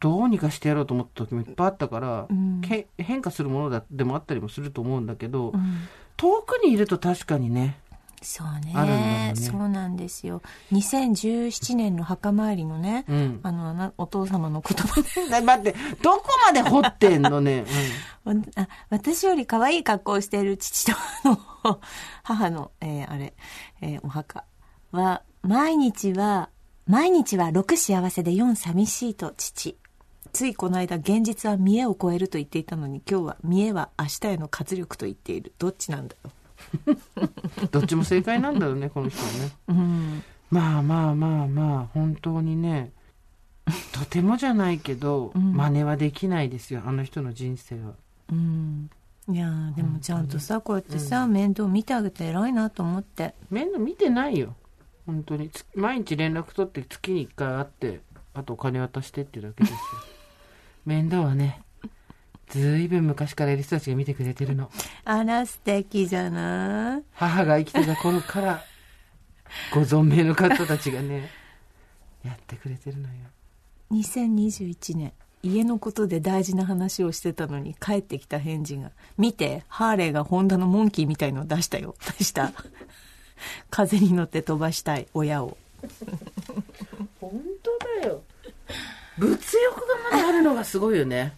どうにかしてやろうと思った時もいっぱいあったから、うん。け変化するものだでもあったりもすると思うんだけど、うん。遠くにいると確かにね、そうね。ね。そうなんですよ。2017年の墓参りのね、うん。あのなお父様の言葉で。な 待って、どこまで掘ってんのね？わあ私より可愛い格好をしている父と母の、えーあれ、えーお墓は毎日は毎日は6幸せで4寂しいと父ついこの間現実は見栄を超えると言っていたのに今日は見栄は明日への活力と言っている。どっちなんだろう？ん。どっちも正解なんだろうね、この人はね。ううん。まあまあまあまあ、本当にね、とてもじゃないけど、うん。真似はできないですよ、あの人の人生は。うん。いやーでもちゃんとさこうやってさ、面倒見てあげて偉いなと思って。面倒見てないよ。本当に。つ毎日連絡取って月に1回会ってあとお金渡してっていうだけですよ面倒はねずいぶん昔からいる人たちが見てくれてるの。あら素敵じゃない。母が生きてた頃からご存命の方たちがね やってくれてるのよ。2021年家のことで大事な話をしてたのに帰ってきた返事が「見てハーレーがホンダのモンキーみたいの出したよ」出した。風に乗って飛ばしたい親を物欲がまだあるのがすごいよね。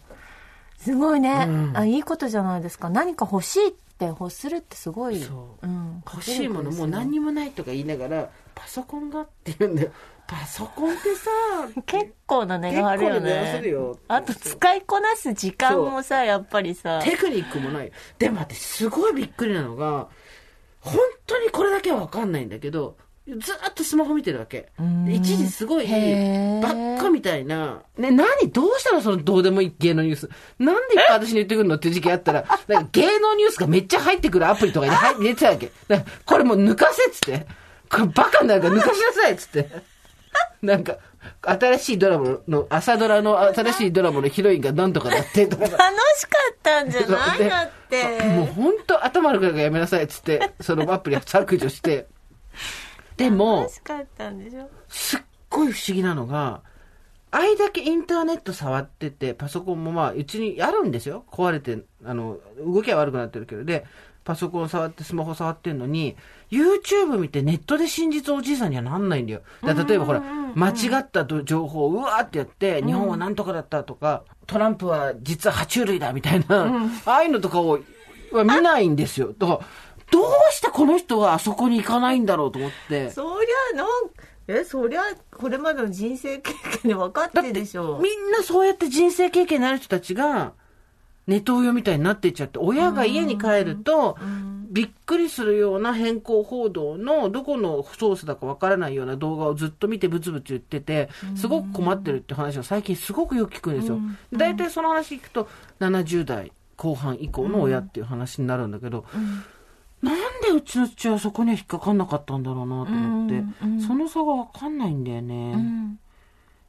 すごいね、うん。あいいことじゃないですか。何か欲しいって欲するってすごい、そう。ん、欲しいものもう何にもないとか言いながらパソコンがって言うんだよ。パソコンってさ 結構な値結があるよね。よ。あと使いこなす時間もさやっぱりさ。テクニックもない。でも私すごいびっくりなのが、本当にこれだけはわかんないんだけど、ずーっとスマホ見てるわけ。一時すごい、ばっかみたいな、ね、何どうしたのそのどうでもいい芸能ニュース。なんで私に言ってくるのっていう時期あったら、なんか芸能ニュースがめっちゃ入ってくるアプリとかに入 入れてたわけ。これもう抜かせっつって。これバカになるから抜かしなさいっつって。なんか、新しいドラマの、朝ドラの新しいドラマのヒロインがなんとかなってとかさ楽しかったんじゃない？でだってもう本当頭悪くからやめなさいっつって、そのアプリ削除して。でもすっごい不思議なのが、あれだけインターネット触ってて、パソコンもまあ、うちにあるんですよ。壊れて、あの、動きは悪くなってるけど、で、パソコン触って、スマホ触ってんのに、YouTube 見てネットで真実おじいさんにはなんないんだよ。だ例えばほら、間違ったと情報をうわーってやって、日本はなんとかだったとか、トランプは実は爬虫類だみたいな、ああいうのとかを、は見ないんですよ。だから、どうしてこの人はあそこに行かないんだろうと思って。そりゃなんえそりゃこれまでの人生経験で分かってるでしょみんなそうやって人生経験のある人たちが、ネトウヨみたいになっていっちゃって、親が家に帰ると、びっくりするような変更報道のどこのソースだかわからないような動画をずっと見てブツブツ言ってて、すごく困ってるって話を最近すごくよく聞くんですよ。大体その話聞くと、70代後半以降の親っていう話になるんだけど、なんでうちの父はそこには引っかかんなかったんだろうなと思って、うんうんその差がわかんないんだよね。うん。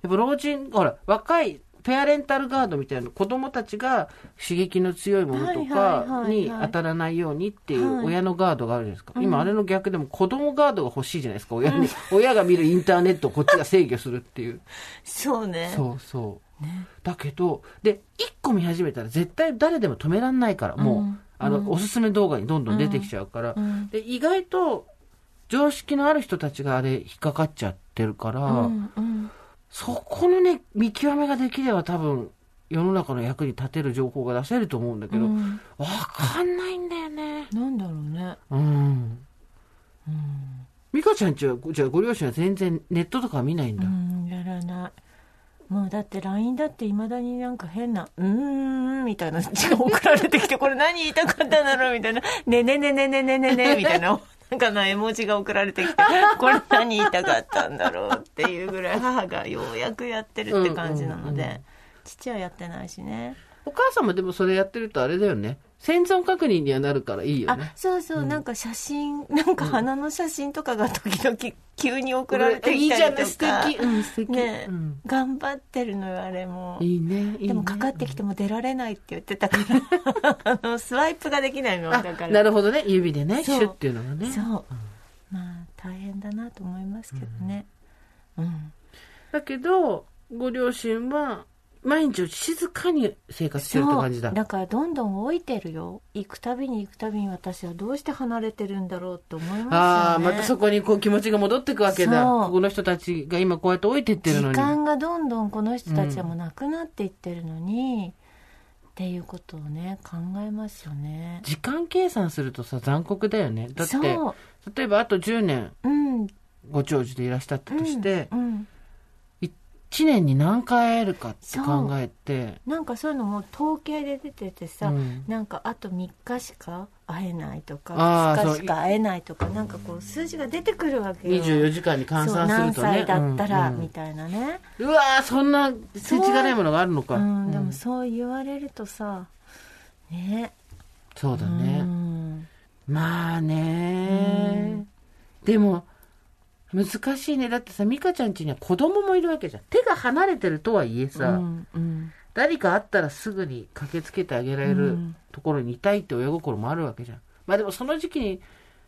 やっぱ老人、ほら、若い、ペアレンタルガードみたいな子供たちが刺激の強いものとかに当たらないようにっていはい。う親のガードがあるじゃないですか。今あれの逆でも子供ガードが欲しいじゃないですか。親に、親が見るインターネットをこっちが制御するっていう。そうね。そうそう。だけど、で、一個見始めたら絶対誰でも止めらんないから、もう、うん。あの、おすすめ動画にどんどん出てきちゃうから、うん。で、意外と常識のある人たちがあれ引っかかっちゃってるから、うんうん。そこのね、見極めができれば多分、世の中の役に立てる情報が出せると思うんだけど、わ、うん。かんないんだよね。なんだろうね。うん。美香ちゃんちは、じゃあご両親は全然ネットとかは見ないんだ。うんやらないもうだって LINE だっていまだになんか変な「うーん」みたいな字が送られてきてこれ何言いたかったんだろうみたいな「ねねねねねねねね」みたいな。なんかの絵文字が送られてきてこれ何言いたかったんだろうっていうぐらい母がようやくやってるって感じなので、父はやってないしね。お母さんもでもそれやってるとあれだよね。生存確認にはなるからいいよあね。そうそう、なんか写真なんか花の写真とかが時々急に送られていいきたりとか。じゃない、素敵。うん、素敵。ね、うん。頑張ってるのよあれも。いいね、いいね。でもかかってきても出られないって言ってたから。あのスワイプができないのだあから。なるほどね。指でね、シュッっていうのがね。そう、まあ大変だなと思いますけどね。うん、だけど、ご両親は、毎日静かに生活してるって感じだ。だからどんどん老いてるよ行くたびに行くたびに私はどうして離れてるんだろうって思いますよねああ、またそこにこう気持ちが戻ってくわけだ。ここの人たちが今こうやって置いてってるのに。時間がどんどんこの人たちはもうなくなっていってるのに、っていうことをね考えますよね時間計算するとさ、残酷だよね。だって、例えばあと10年うんご長寿でいらっしゃったとして、うん、1年に何回会えるかって考えて、なんかそういうのも統計で出ててさ、うん。なんかあと3日しか会えないとかあー2日しか会えないとかなんかこう数字が出てくるわけよ。24時間に換算するとね。何歳だったらうんうん。みたいなね、うわーそんな世知がないものがあるのか。う。ん、でうん。もそう言われるとさね。そうだうね。ん。まあね、でも、難しいね。だってさ、美香ちゃん家には子供もいるわけじゃん。手が離れてるとはいえさ、うんうん誰かあったらすぐに駆けつけてあげられうるんところにいたいって親心もあるわけじゃん。まあでもその時期に、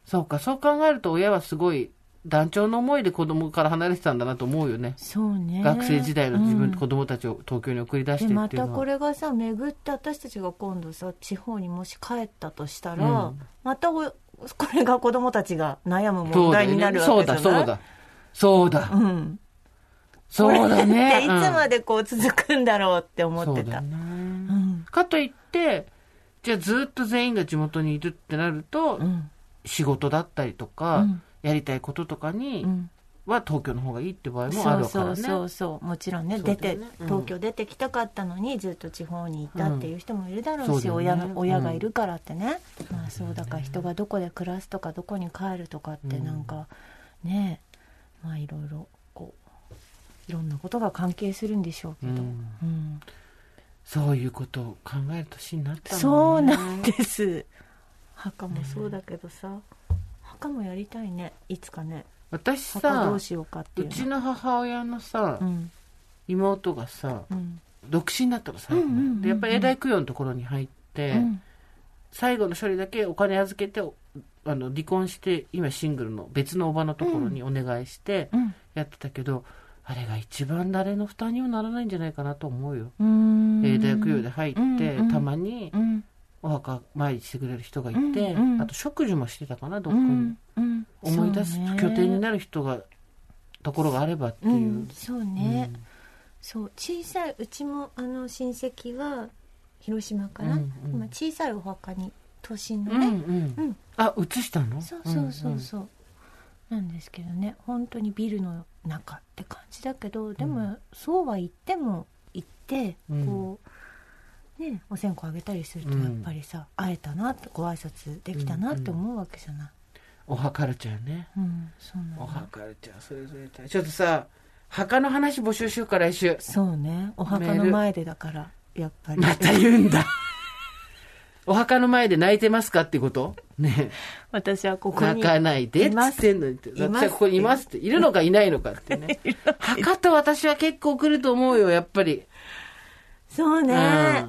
そうか、そう考えると親はすごい団長の思いで子供から離れてたんだなと思うよね。そうね学生時代の自分、うん子供たちを東京に送り出してっていうのは。たこれがさ巡って私たちが今度さ地方にもし帰ったとしたら、うんまたおこれが子供たちが悩む問題になるわけじゃない？そうだ。そうだ。うん。そうだね。っていつまででこう続くんだろうって思ってた、うん。かといって、じゃあずっと全員が地元にいるってなると、うん。仕事だったりとか、うん。やりたいこととかに、うんは東京の方がいいって場合もあるからね。そうそうそうもちろんねそう出て東京出てきたかったのにずっと地方にいたっていう人もいるだろうし、うん。そうだよね。親が親がいるからってね、まあそうだから人がどこで暮らすとかどこに帰るとかってなんかねまあいろいろこういろんなことが関係するんでしょうけど、うん。うん。そういうことを考える年になったのね。そうなんです。墓もそうだけどさ墓もやりたいね。いつかね私さうしようかっていううのちの母親のさ、うん。妹がさうん。独身だったの最後うんうんうんうん。でやっぱり永代供養のところに入って、うん最後の処理だけお金預けてあの離婚して今シングルの別のおばのところにお願いしてうん。やってたけど、あれが一番誰の負担にもならないんじゃないかなと思うよ。永代供養で入って、たまにうんお墓参りしてくれる人がいて、うんうんあと食事もしてたかなどっうかに、んうん。思い出す拠点になるる人がところがあればっていう、うん、そうね、うん。そう小さいうちもあの親戚は広島かな、うんうん。今小さいお墓に都心のうんうん。ね、うん。あ移したの？そうそうそうそう、なんですけどね。本当にビルの中って感じだけどでも、そうは言っても行ってうん。こう、ねお線香あげたりするとうん。やっぱりさ、会えたなってご挨拶できたなって思うわけじゃない、お墓ルチャーね。うんそうなおの墓ルチャーそれぞれちょっとさ墓の話募集しようか来週。そうね。お墓の前でだからやっぱり。また言うんだ。お墓の前で泣いてますかってこと？ね。私はここに泣かないでっつってんのに。っています。私はここにいますって。いるのかいないのかってね。墓と私は結構来ると思うよやっぱり。そうね、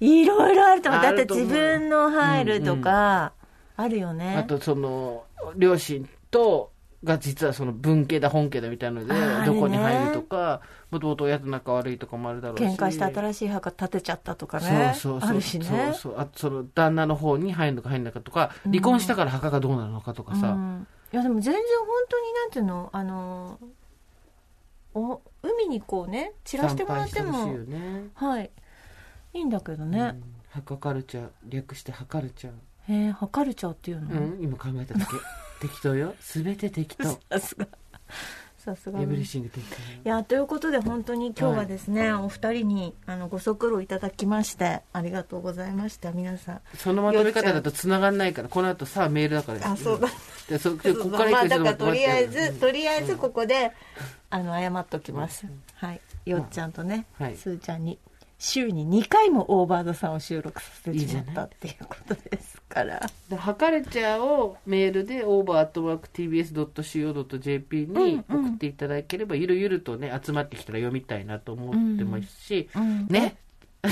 いろいろあると思う。だって自分の入るとか、あるよね。あとその両親とが実はその分家だ本家だみたいなのでどこに入るとかもともと親と仲悪いとかもあるだろうし。喧嘩して新しい墓建てちゃったとかね。そうそうそう。あるしね。そうそう。あとその旦那の方に入るのか入んないかとか離婚したから墓がどうなるのかとかさ、うん。いやでも全然本当になんていうのあのお海にこうね散らしてもらってもね。はいいいんだけどね、うん。墓カルチャー略して墓ルチャーへえ測るちゃうっていうの、うん、今考えただけ。適当よ。全て適当。さすが。さすが。エブリシング適当いやということで本当に今日はですね、お二人にあのご足労いただきましてありがとうございました。皆さん。そのまとめ方だと繋がんないからこの後さあメールだからあそうだ。でそここからまあだからとりあえずとりあえずうんここで、あの謝っときます、はい。よっちゃんとね、はい。すーちゃんに週に2回もオーバードさんを収録させてしまったっていうことですから。でハカレチャーをメールで over.tbs.co.jp に送っていただければ、ゆるゆるとね、集まってきたら読みたいなと思ってますし、うんね。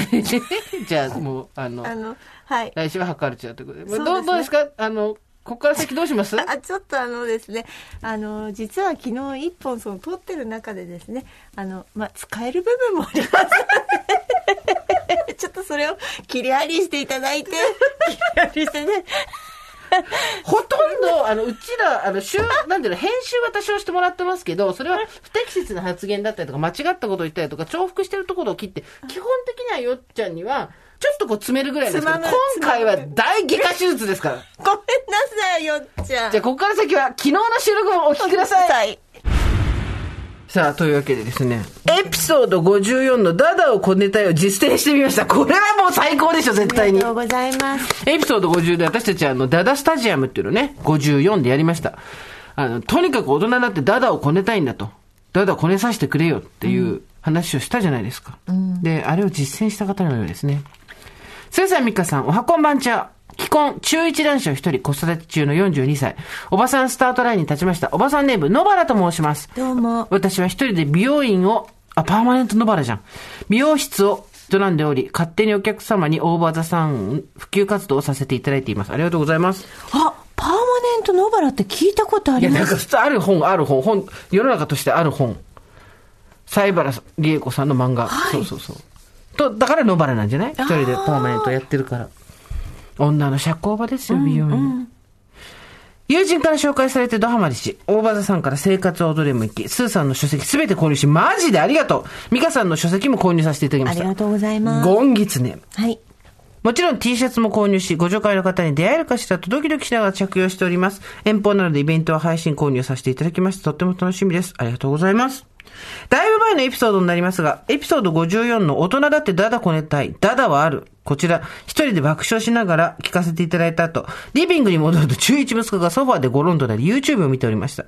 じゃあもう、あの、あの、はい。来週はハカレチャーということで。そうですねどうどうですか？あの、ここから先どうします？あちょっとあのですね、あの、実は昨日一本その撮ってる中でですね、あの、まあ、使える部分もあります ちょっとそれを切り張りしていただいて、切り張りしてね、ほとんど、あの、うちら、あの、週、なんていうの、編集は多少してもらってますけど、それは不適切な発言だったりとか、間違ったことを言ったりとか、重複してるところを切って、基本的にはよっちゃんには、ちょっとこう詰めるぐらいですけど、今回は大外科手術ですから。ごめんなさいよっちゃん。じゃあ、ここから先は、昨日の収録をお聞きください。はい。さあ、というわけでですね、エピソード54のダダを小ネタを実践してみました。これはもう最高でしょ、絶対にありがと。うございます。エピソード50で私たちはあの、ダダスタジアムっていうのをね、54でやりました。あの、とにかく大人になってダダをこねたいんだと。ダダをこねさせてくれよっていう話をしたじゃないですか。で、あれを実践した方のようですね。スーさん、ミカさん、おはこんばんちゃ。既婚、中一男子を一人、子育て中の42歳。おばさんスタートラインに立ちました。おばさんネーム、野原と申します。どうも。私は一人で美容院を、あ、パーマネント野原じゃん。美容室を営んでおり、勝手にお客様にオーバーザさん普及活動をさせていただいています。ありがとうございます。あ、パーマネント野原って聞いたことあいや、ります。なんか普通ある本、ある本、本、世の中としてある本。西原理恵子さんの漫画。そうそうそう。と、だから野原なんじゃない？一人でパーマネントやってるから。女の社交場ですよ、美容院。友人から紹介されてドハマりし、大場座さんから生活を踊れも行き、スーさんの書籍すべて購入し、マジでありがとうミカさんの書籍も購入させていただきました。ありがとうございます。ゴンギツネ。はい。もちろん T シャツも購入し、ご助会の方に出会えるかしらとドキドキしながら着用しております。遠方なのでイベントは配信購入させていただきました。とっても楽しみです。ありがとうございます。だいぶ前のエピソードになりますが、エピソード54の大人だってダダこねたい、ダダはある。こちら、一人で爆笑しながら聞かせていただいた後、リビングに戻ると中一息子がソファーでゴロンとなり YouTube を見ておりました。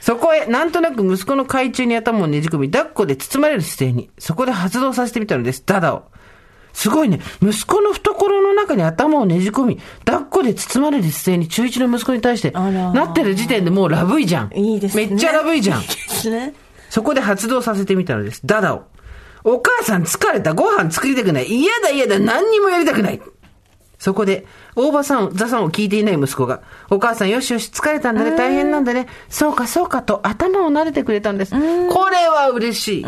そこへ、なんとなく息子の懐中に頭をねじ込み、抱っこで包まれる姿勢に、そこで発動させてみたのです、ダダを。すごいね。息子の懐の中に頭をねじ込み、抱っこで包まれる姿勢に中一の息子に対して、なってる時点でもうラブいじゃん。いいですね。めっちゃラブいじゃんいい。ですね。そこで発動させてみたのです。ダダを。お母さん疲れた。ご飯作りたくない。嫌だ嫌だ。何にもやりたくない。そこで、大場さん、ザさんを聞いていない息子が、お母さんよしよし疲れたんだね、大変なんだね、そうかそうかと頭を撫でてくれたんです。これは嬉しい。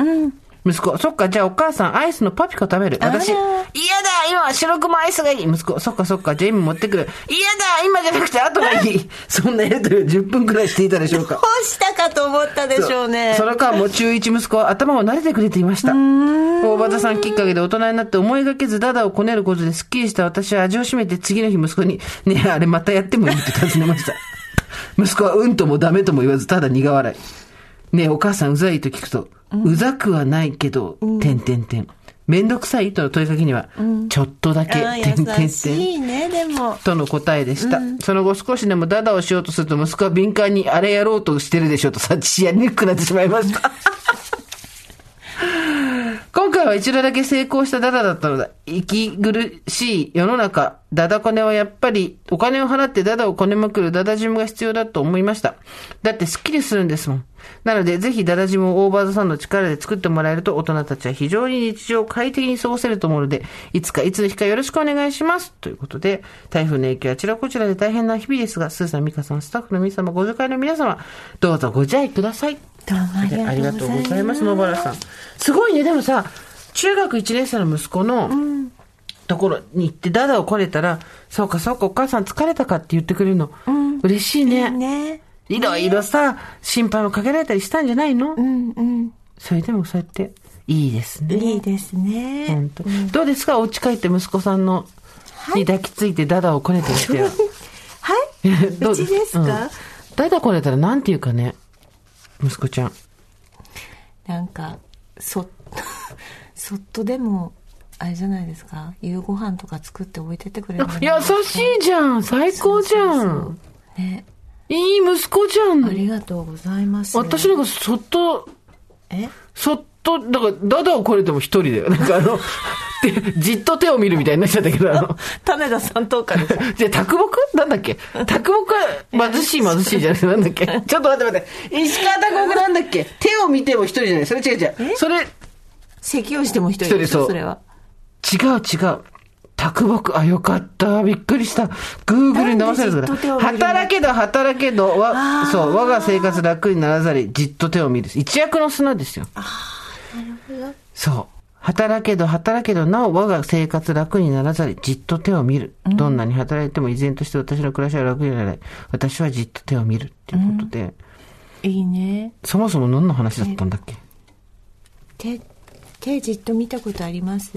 息子、そっか、じゃあお母さんアイスのパピコ食べる？私、嫌だ今は白熊アイスがいい息子、そっかそっか、じゃあ今持ってくる。嫌だ今じゃなくて後がいい。そんなやりとりを10分くらいしていたでしょうかど。うしたかと思ったでしょうね。その間も中一息子は頭を撫でてくれていました。大場田さんきっかけで大人になって思いがけずダダをこねることですっきりした私は味を占めて次の日息子に、ねえ、あれまたやってもいいって尋ねました。息子はうんともダメとも言わずただ苦笑い。ねえ、お母さんうざいと聞くと、うざくはないけど、てんてんてん。めんどくさいとの問いかけには、ちょっとだけ、あてんてんてん。優しいね、でも。との答えでした。その後少しでもダダをしようとすると息子は敏感にあれやろうとしてるでしょうと察知しやりにくくなってしまいました。今回は一度だけ成功したダダだったのだ。息苦しい世の中、ダダコネはやっぱりお金を払ってダダをこねまくるダダジムが必要だと思いました。だってスッキリするんですもん。なのでぜひダダジムをオーバーザさんの力で作ってもらえると大人たちは非常に日常を快適に過ごせると思うので、いつかいつの日かよろしくお願いします。ということで、台風の影響はあちらこちらで大変な日々ですが、スーさん、ミカさん、スタッフの皆様、ご助会の皆様、どうぞご自愛ください。どうもありがとうごございま。すす。野原さん。すごいね、でもさ、中学1年生の息子のところに行ってダダをこれたら、そうかそうかお母さん疲れたかって言ってくれるの。嬉しいね。ね。いろいろさ、心配もかけられたりしたんじゃないの、うんうん。それでもそうやって、いいですね。いいですね。本当どうですか？お家帰って息子さんの、に抱きついてダダをこねてみては。はい。どうちですか、うんダダこねたらなんて言うかね息子ちゃん。なんか、そっ、そっとでも、あれじゃないですか？夕ご飯とか作って置いてってくれる優しいじゃん。最高じゃん。ね。いい息子じゃん。ありがとうございます。私なんかそっと、え？そっと、だから、ダダをこれても一人だよ。なんかあの、で、じっと手を見るみたいになっちゃったけど、あの、種田三等間です。じゃあ、卓木？なんだっけ？卓木は貧しい貧しいじゃなくてなんだっけ？ちょっと待って待って。石川卓木なんだっけ？手を見ても一人じゃない。それ違う違う。それ、咳をしても一人でし一人そうょそれは。違う違う。卓木、あ、よかった。びっくりした。Google に直されたなんでじっと手を見るの？働けど働けど、わあ、ーそう、我が生活楽にならざり、じっと手を見る。一躍の砂ですよ。そう。働けど働けど、なお我が生活楽にならざり、じっと手を見る。どんなに働いても依然として私の暮らしは楽にならない。私はじっと手を見るっていうことで、いいね。そもそも何の話だったんだっけ？手、手じっと見たことあります？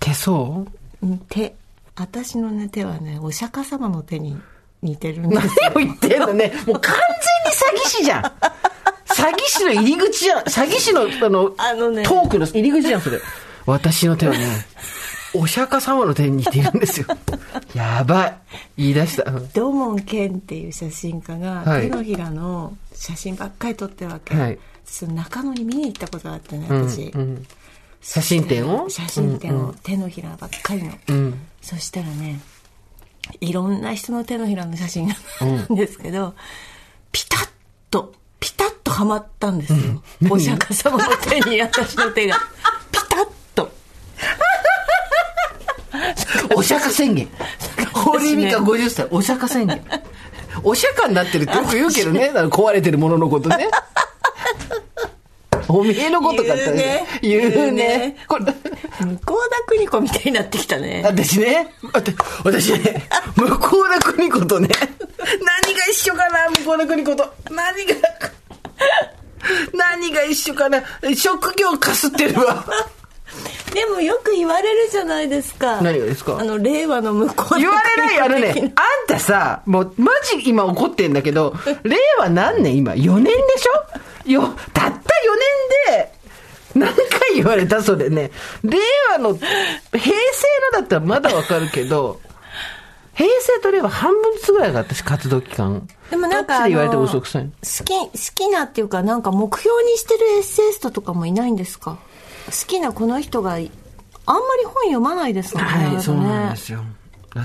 手相？うん手。私のね、手はね、お釈迦様の手に似てるんです何を言ってんのね。もう完全に詐欺師じゃん。詐欺師の入り口じゃん。詐欺師の、あの、あのねトークの入り口じゃん、それ。私の手はね、お釈迦様の手に似ているんですよ。やばい。言い出した。うん土門健っていう写真家が、はい手のひらの写真ばっかり撮ってるわけ、はいその中野に見に行ったことがあってねうん私、うん写真展を？写真展を、手のひらばっかりの、うん。そしたらねいろんな人の手のひらの写真があるんですけど、ピタッとピタッとはまったんですよ、お釈迦様の手に私の手が。ピタッと。お釈迦宣言。堀美香50歳、お釈迦宣言。お釈迦になってるってよく言うけどね、壊れてるもののことね。おめえのことかって言うね。言う言うね。ね。これ、向田邦子みたいになってきたね。私ね、私私ね、向田邦子とね、何が一緒かな、向田邦子と。何が、何が一緒かな。職業かすってるわ。でもよく言われるじゃないですか。何がですか？あの令和の向こう言われない、あのね、あんたさ、もう、マジ今怒ってんだけど、令和何年？今 ?4 年でしょ？よ、たった4年で、何回言われたそれね。令和の、平成のだったらまだわかるけど、平成と令和半分ずつぐらいが私活動期間。でもなんか。好き好きなっていうかなんか目標にしてるエッセイストとかもいないんですか？好きなこの人がいあんまり本読まないですもんねはい、そうなんですよ。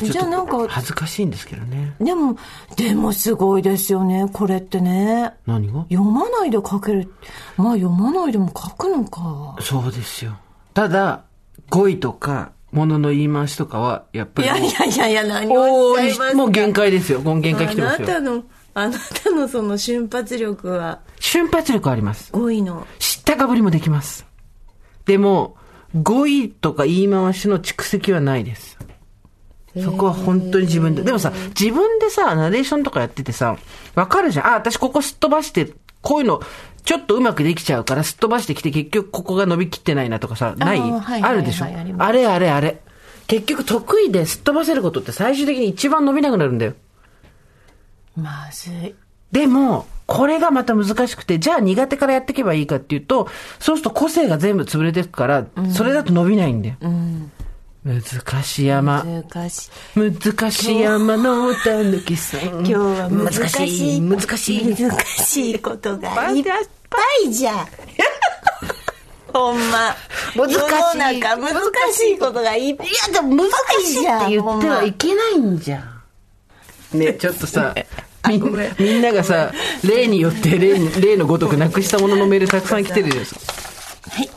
じゃあなんか恥ずかしいんですけどね。でもでもすごいですよねこれってね何が？読まないで書けるまあ読まないでも書くのかそうですよ。ただ、語彙とか、ものの言い回しとかは、やっぱり。いやいやいやいや何をおかもう限界ですよ。限界来てますよ。あなたのあなたのその瞬発力は瞬発力あります。5位の知ったかぶりもできます。でも、語彙とか言い回しの蓄積はないです。そこは本当に自分で。でもさ、自分でさ、ナレーションとかやっててさ、わかるじゃん。あ、私ここすっ飛ばして、こういうの、ちょっとうまくできちゃうからすっ飛ばしてきて結局ここが伸びきってないなとかさ、ない？あるでしょ？はいあれあれあれ。結局得意ですっ飛ばせることって最終的に一番伸びなくなるんだよ。まずいでも、これがまた難しくて、じゃあ苦手からやっていけばいいかっていうと、そうすると個性が全部潰れていくから、それだと伸びないんだよ。難しい山。難しい難しい山の歌抜きさん。今日は難しい難しい。難しいことがいっぱいじゃ ほんま難しい世の中難しいことがいっぱいいや、でも難しいって言ってはいけないんじゃん。ね、ちょっとさ、みんながさ、例によって例に例のごとくなくしたもののメールたくさん来てるじゃないですか。はい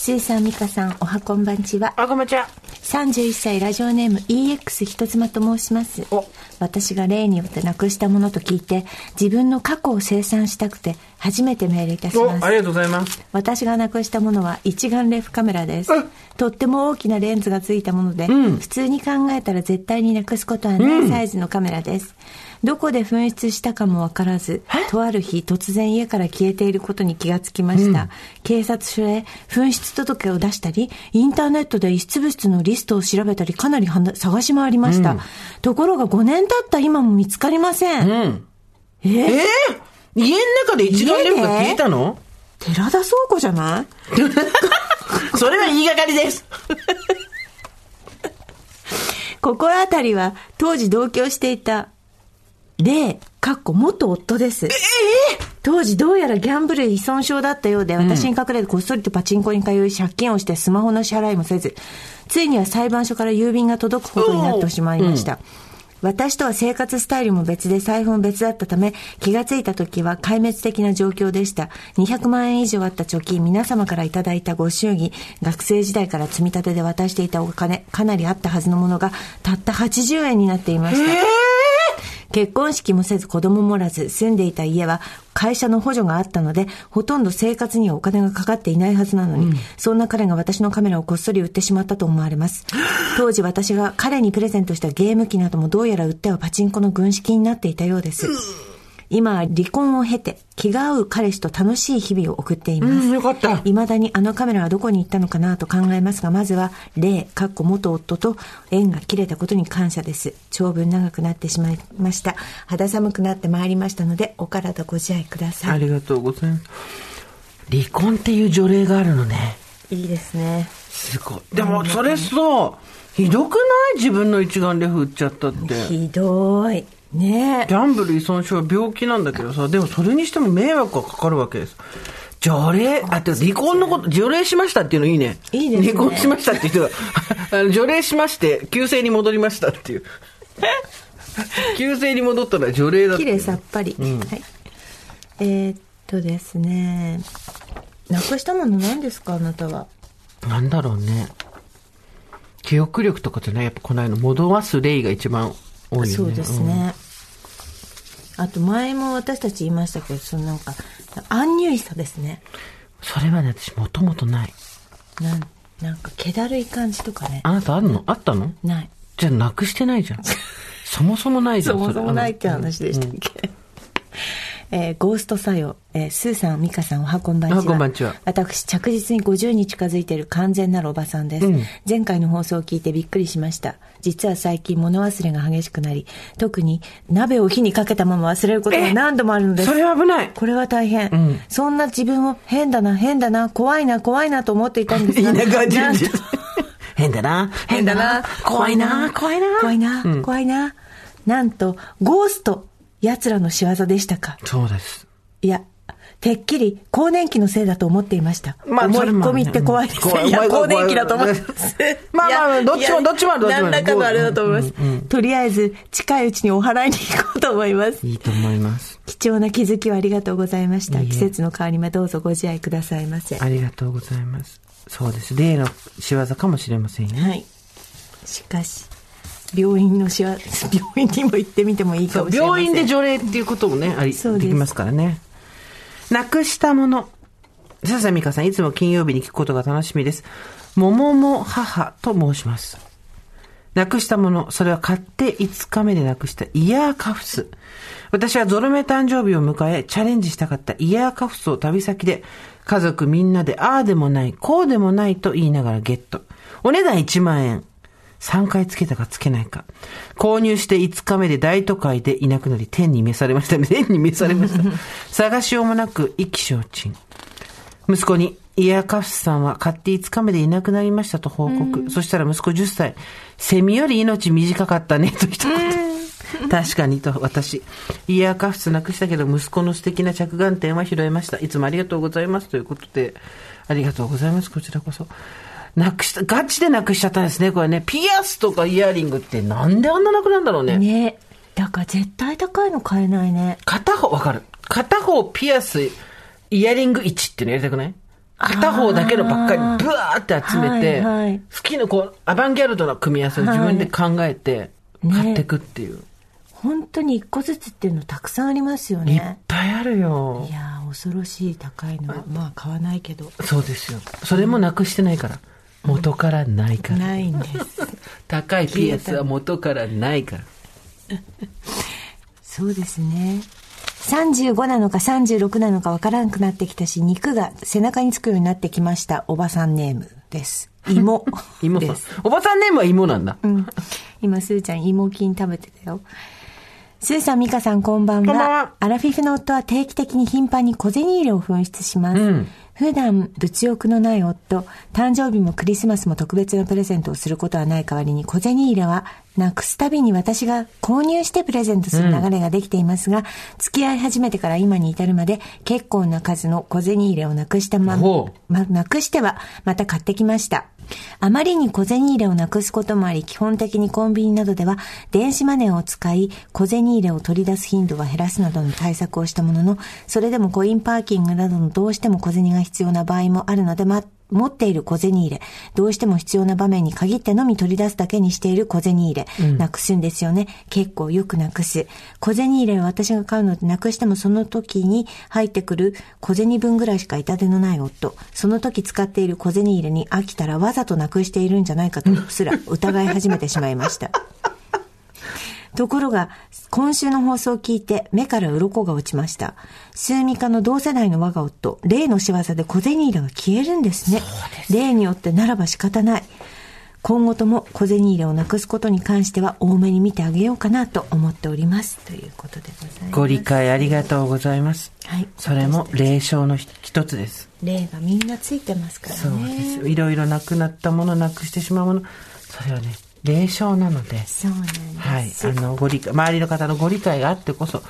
スーさん美香さんおはこんばんちはあ、こんばんちは。31歳ラジオネーム EX 人妻と申しますお私が例によってなくしたものと聞いて自分の過去を清算したくて初めてメールいたしお、ますありがとうございます。私がなくしたものは一眼レフカメラですうん。とっても大きなレンズがついたもので、ん普通に考えたら絶対になくすことはないサイズのカメラです。どこで紛失したかもわからず、とある日突然家から消えていることに気がつきました。警察署へ紛失届を出したり、インターネットで遺失物のリストを調べたり、かなりはな探し回りました。ところが5年経った今も見つかりません。うん。え？ーえ？ー、家の中で一眼レフが消えたの？寺田倉庫じゃない？それは言いがかりです。心当たりは当時同居していた、霊、かっこ元夫です。当時どうやらギャンブル依存症だったようで、私に隠れてこっそりとパチンコに通い、借金をしてスマホの支払いもせず、ついには裁判所から郵便が届くことになってしまいました。私とは生活スタイルも別で財布も別だったため、気がついた時は壊滅的な状況でした。200万円以上あった貯金、皆様からいただいたご祝儀、学生時代から積み立てで渡していたお金、かなりあったはずのものが、たった80円になっていました。結婚式もせず子供もおらず住んでいた家は会社の補助があったのでほとんど生活にはお金がかかっていないはずなのに、そんな彼が私のカメラをこっそり売ってしまったと思われます。当時私が彼にプレゼントしたゲーム機などもどうやら売ってはパチンコの軍資金になっていたようです今は離婚を経て気が合う彼氏と楽しい日々を送っています、うんよかった未だにあのカメラはどこに行ったのかなと考えますが、まずは、例、かっこ元夫と縁が切れたことに感謝です。長文長くなってしまいました。肌寒くなってまいりましたので、お体ご自愛ください。ありがとうございます。離婚っていう除例があるのね。いいですね。すごい。でも、それさ、ひどくない？自分の一眼レフ売っちゃったって。ひどい。ねギャンブル依存症は病気なんだけどさ、でもそれにしても迷惑がかかるわけです。除例、あ、てか離婚のこと、除例しましたっていうのいいね。いいですね離婚しましたっていう人が、あの除例しまして、旧姓に戻りましたっていう。旧姓に戻ったら除例だって綺麗さっぱり。はい。えーっとですね。なくしたもの何ですか、あなたは？なんだろうね。記憶力とかじゃないやっぱこの間、戻す例が一番多いよね。そうですね。あと前も私たち言いましたけど、そのなんか、アンニュイさですね。それはね、私もともとない。なん、なんか、気だるい感じとかね。あなたあるの？あったの？ない。じゃあなくしてないじゃん。そもそもないじゃん。そもそもないって話でしたっけ、えーゴースト作用、えースーさん、ミカさん、おはこんばんちは。こんばんちは私、着実に50に近づいている完全なるおばさんです。うん前回の放送を聞いてびっくりしました。実は最近物忘れが激しくなり、特に鍋を火にかけたまま忘れることが何度もあるのです。それは危ない。これは大変、んそんな自分を変だな、変だな、怖いな、怖いなと思っていたんですが。田舎人なんと 事。変だな。変だな。怖いな。怖いな。怖いな、うん怖いな。なんと、ゴースト、奴らの仕業でしたか？そうです。いや、てっきり更年期のせいだと思っていました。まあ思い込みって怖いです。うん怖いいや、更年期だと思ってます。まあまあどっちもどっちもあるどっちも何らかのあれだと思います。とりあえず、近いうちにお祓いに行こうと思います。いいと思います。貴重な気づきをありがとうございました。いいえ季節の変わり目どうぞご自愛くださいませ。ありがとうございます。そうです。例の仕業かもしれませんね。はい。しかし、病院のしわ、病院にも行ってみてもいいかもしれません。病院で除霊っていうこともね、あり、そうですできますからね。なくしたもの。笹美香さん、いつも金曜日に聞くことが楽しみです。桃も母と申します。なくしたもの、それは買って5日目でなくしたイヤーカフス。私はゾロ目誕生日を迎え、チャレンジしたかったイヤーカフスを旅先で、家族みんなでああでもない、こうでもないと言いながらゲット。お値段1万円。3回つけたかつけないか。購入して5日目で大都会でいなくなり、天に召されましたね。天に召されました。探しようもなく意気消沈。息子に、イヤーカフスさんは買って5日目でいなくなりましたと報告。そしたら息子10歳、セミより命短かったね、と一言。確かにと私。イヤーカフスなくしたけど、息子の素敵な着眼点は拾えました。いつもありがとうございます。ということで、ありがとうございます。こちらこそ。なくした、ガチでなくしちゃったんですね、これね。ピアスとかイヤリングってなんであんななくなるんだろうね。ね。だから絶対高いの買えないね。片方、わかる。片方ピアス、イヤリング1っていうのやりたくない？片方だけのばっかりブワーって集めて、はいはい好きなこう、アバンギャルドな組み合わせを自分で考えて、ね買っていくっていう。本当に一個ずつっていうのたくさんありますよいっね。ぱいあるよい。やー恐ろしい高いのは、まあ買わないけど。そうですよ。それもなくしてないから。元からないから。ないんです。高いピアスは元からないから。そうですね。35なのか36なのかわからなくなってきたし、肉が背中につくようになってきました。おばさんネームです。芋。妹さんです。。おばさんネームは芋なんだ。うん。今、すーちゃん芋菌食べてたよ。スーさん、ミカさん、こんばんは。こんばんはアラフィフの夫は定期的に頻繁に小銭入れを紛失します。うん普段、物欲のない夫、誕生日もクリスマスも特別なプレゼントをすることはない代わりに、小銭入れは、なくすたびに私が購入してプレゼントする流れができていますが、付き合い始めてから今に至るまで、結構な数の小銭入れをなくしたまほま、なくしては、また買ってきました。あまりに小銭入れをなくすこともあり、基本的にコンビニなどでは電子マネーを使い、小銭入れを取り出す頻度は減らすなどの対策をしたものの、それでもコインパーキングなどのどうしても小銭が必要な場合もあるので、ま、持っている小銭入れ、どうしても必要な場面に限ってのみ取り出すだけにしている小銭入れ、なくすんですよね。結構よくなくす。小銭入れを私が買うのでなくしてもその時に入ってくる小銭分ぐらいしか痛手のない夫。その時使っている小銭入れに飽きたらわざとなくしているんじゃないかとすら疑い始めてしまいました。ところが、今週の放送を聞いて目から鱗が落ちました。数ミカの同世代の我が夫、例の仕業で小銭入れが消えるんですね。例によってならば仕方ない。今後とも小銭入れをなくすことに関しては多めに見てあげようかなと思っております。ということでございます。ご理解ありがとうございます。はい。それも霊障の一つです。例がみんなついてますからね。そうですよ。いろいろなくなったもの、なくしてしまうもの、それはね、霊障なので、そうなんです。はい。あの、ご理解、周りの方のご理解があってこそ、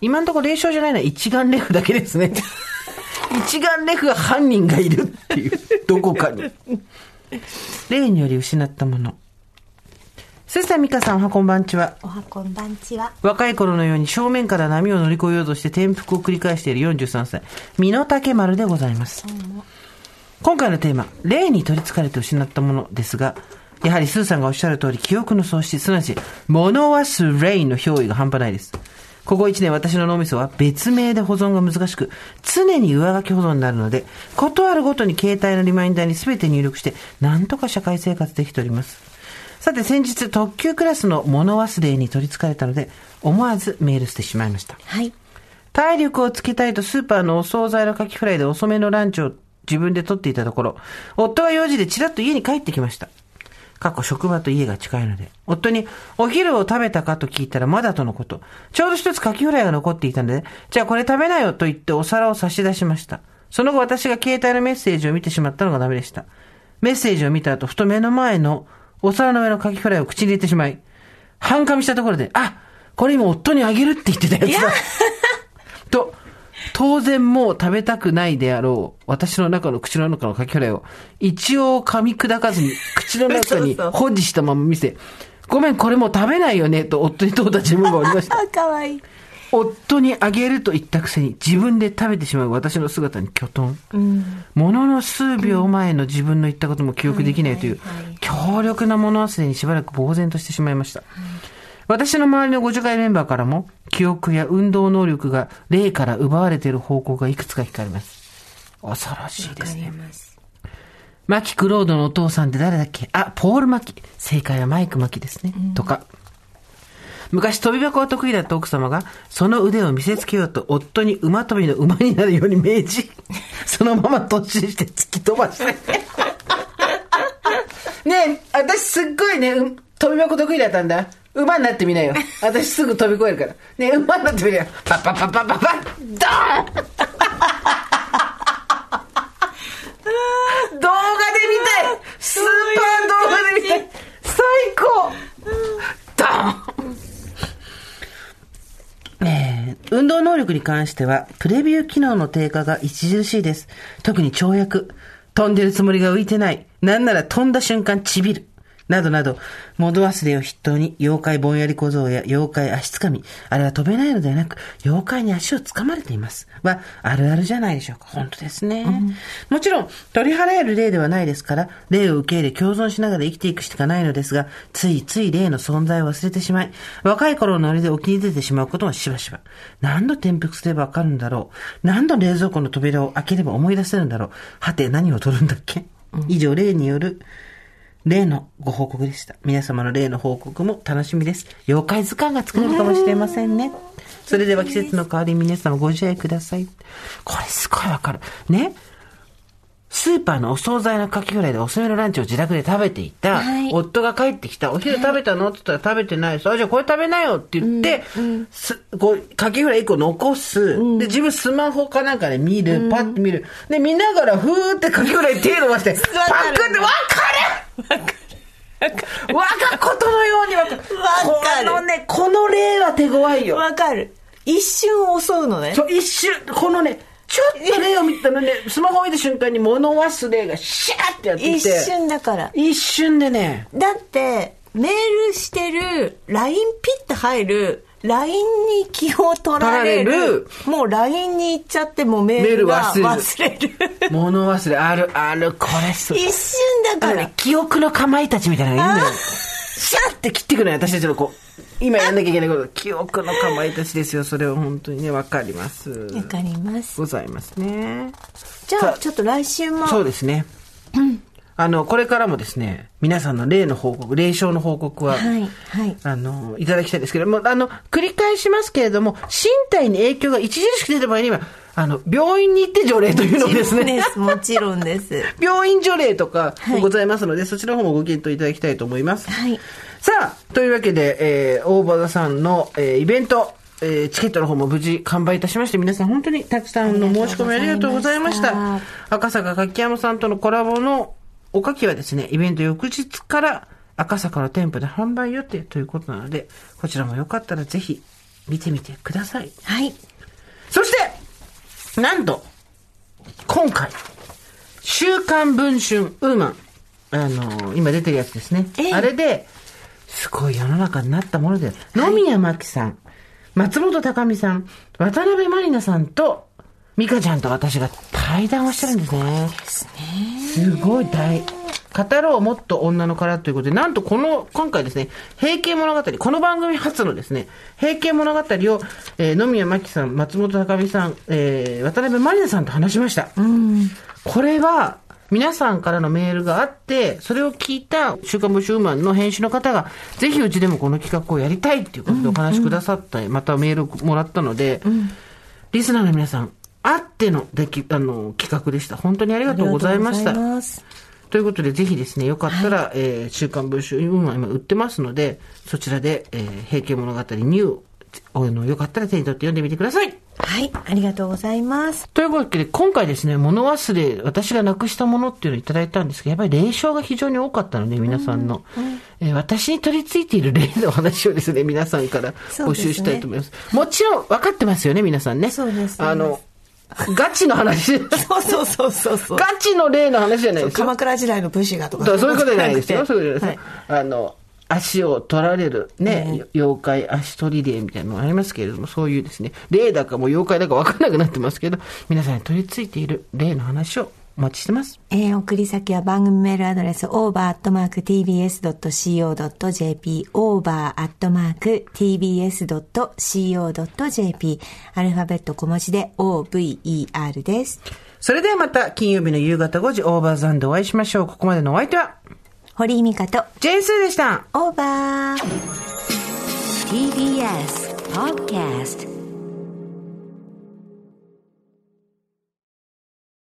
今のところ霊障じゃないのは一眼レフだけですね。一眼レフは犯人がいるっていう、どこかに。霊により失ったもの。スーさん、ミカさん、おはこんばんちは。おはこんばんちは。若い頃のように正面から波を乗り越えようとして転覆を繰り返している43歳、身の丈丸でございます。今回のテーマ、霊に取り憑かれて失ったものですが、やはりスーさんがおっしゃる通り、記憶の喪失、すなわち、物忘れの憑依が半端ないです。ここ1年私の脳みそは別名で保存が難しく、常に上書き保存になるので、ことあるごとに携帯のリマインダーに全て入力して、なんとか社会生活できております。さて先日特急クラスの物忘れに取り憑かれたので、思わずメールしてしまいました。はい。体力をつけたいとスーパーのお惣菜のカキフライで遅めのランチを自分で取っていたところ、夫は4時でちらっと家に帰ってきました。過去職場と家が近いので、夫にお昼を食べたか？と聞いたらまだとのこと。ちょうど一つカキフライが残っていたので、じゃあこれ食べなよと言ってお皿を差し出しました。その後私が携帯のメッセージを見てしまったのがダメでした。メッセージを見た後、ふと目の前のお皿の上のカキフライを口に入れてしまい、半噛みしたところで、あこれ今夫にあげるって言ってたやつだ。と、当然もう食べたくないであろう、私の中の口の中のカキフライを、一応噛み砕かずに、口の中に保持したまま見せ、ごめん、これもう食べないよね、と夫に問うた自分がおりました。あ、かわいい。夫にあげると言ったくせに、自分で食べてしまう私の姿にきょとん。うん。ものの数秒前の自分の言ったことも記憶できないという強力な物忘れにしばらく呆然としてしまいました。私の周りのご助会メンバーからも、記憶や運動能力が霊から奪われている報告がいくつか聞かれます。恐ろしいですね。ます。マキ・クロードのお父さんって誰だっけ？あ、ポール・マキ。正解はマイク・マキですね。とか。昔飛び箱が得意だった奥様が、その腕を見せつけようと夫に馬跳びの馬になるように命じ、そのまま突進して突き飛ばして。ねえ、私すっごいね、うん飛び箱得意だったんだ。馬になってみなよ。私すぐ飛び越えるから。ね、馬になってみなよ。パッパッパッパッパッパッドーン動画で見たいスーパー動画で見たい最高ドーンえ運動能力に関しては、プレビュー機能の低下が著しいです。特に跳躍。飛んでるつもりが浮いてない。なんなら飛んだ瞬間ちびる。などなど、物忘れを筆頭に、妖怪ぼんやり小僧や妖怪足つかみ、あれは飛べないのではなく、妖怪に足をつかまれています。は、あるあるじゃないでしょうか。本当ですね。もちろん、取り払える例ではないですから、例を受け入れ共存しながら生きていくしかないのですが、ついつい例の存在を忘れてしまい、若い頃のノリで沖に出てしまうこともしばしば。何度転覆すればわかるんだろう。何度冷蔵庫の扉を開ければ思い出せるんだろう。はて、何を取るんだっけ、以上、例による、例のご報告でした。皆様の例の報告も楽しみです。妖怪図鑑が作れるかもしれませんね。それでは季節の代わりに皆様ご自愛ください。これすごいわかる。ねスーパーのお惣菜のカキフライでおすすめのランチを自宅で食べていた、はい夫が帰ってきた、お昼食べたの？って言ったら食べてないです。あ、じゃあこれ食べなよって言って、すこう、カキフライ1個残す。で、自分スマホかなんかで見る、パッて見る。で、見ながら、ふーってカキフライ手伸ばして、パックって、わかるわかることのようにわかる。わかるこのね、この例は手強いよ。わかる。一瞬襲うのね。そう、一瞬、このね、ちょっと例を見たのね、スマホを見た瞬間に物忘れがシャーってやってきて。一瞬だから。一瞬でね、だって、メールしてる、LINE ピッて入る、LINE に気を取られる。もう LINE に行っちゃってもメールが忘忘れる。物忘れ、ある、ある、これす一瞬だから。記憶のかまいたちみたいなのがいるのよ。シャーって切ってくるのよ、私たちのこう。今やんなきゃいけないこと。記憶のかまいたちですよ。それは本当にね、わかります。わかります。ございますね。じゃさああ、ちょっと来週も。そうですね。あの、これからもですね、皆さんの例の報告、霊障の報告は、はい、はい。あの、いただきたいんですけども、あの、繰り返しますけれども、身体に影響が著しく出た場合には、あの、病院に行って除霊というのをですね、もちろんです。病院除霊とかはいございますので、そちらの方もご検討いただきたいと思います。はい。さあ、というわけで、えー、大場田さんの、えー、イベント、えー、チケットの方も無事完売いたしまして、皆さん本当にたくさんの申し込みありがとうございました。ありがとうございま赤坂柿山さんとのコラボのおかきはですね、イベント翌日から赤坂の店舗で販売予定ということなので、こちらもよかったらぜひ見てみてください。はい。そして、なんと、今回、週刊文春ウーマン、あの今出てるやつですね。ええあれで、すごい世の中になったもので、野宮真紀さん、松本隆美さん、渡辺満里奈さんと、美香ちゃんと私が対談をしてるんですね。すごい大、語ろうもっと女の殻ということで、なんとこの、今回ですね、平家物語、この番組初のですね、平家物語を、えー野宮真紀さん、松本隆美さん、えー渡辺満里奈さんと話しました。これは、皆さんからのメールがあって、それを聞いた週刊文春ウーマンの編集の方が、ぜひうちでもこの企画をやりたいっていうことでお話しくださった、またメールをもらったので、リスナーの皆さん、あってのできあの企画でした。本当にありがとうございましたと。ということで、ぜひですね、よかったら、えー週刊文春今売ってますので、そちらで、えー平家物語ニュー、あの、よかったら手に取って読んでみてください。はい。ありがとうございます。というわけで、今回ですね、物忘れ、私がなくしたものっていうのをいただいたんですけど、やっぱり霊障が非常に多かったので、皆さんの。えー私に取り付いている霊の話をですね、皆さんから募集したいと思います。もちろん、分かってますよね、皆さんね。そうですあの、ガチの話。そうそうそうそうそう。ガチの霊の話じゃないですよ。鎌倉時代の武士がとか。そういうことじゃないですよ。そういうことじゃはないですよ。あの、足を取られるね、妖怪足取り霊みたいなのがありますけれども、そういうですね、霊だかもう妖怪だか分かんなくなってますけど、皆さんに取り付いている霊の話をお待ちしてます。えー送り先は番組メールアドレス over.tbs.co.jp over.tbs.co.jp アルファベット小文字で over です。それではまた金曜日の夕方5時オーバーザンでお会いしましょう。ここまでのお相手は、堀井美香とジェーンスーでした。オーバー TBS Podcast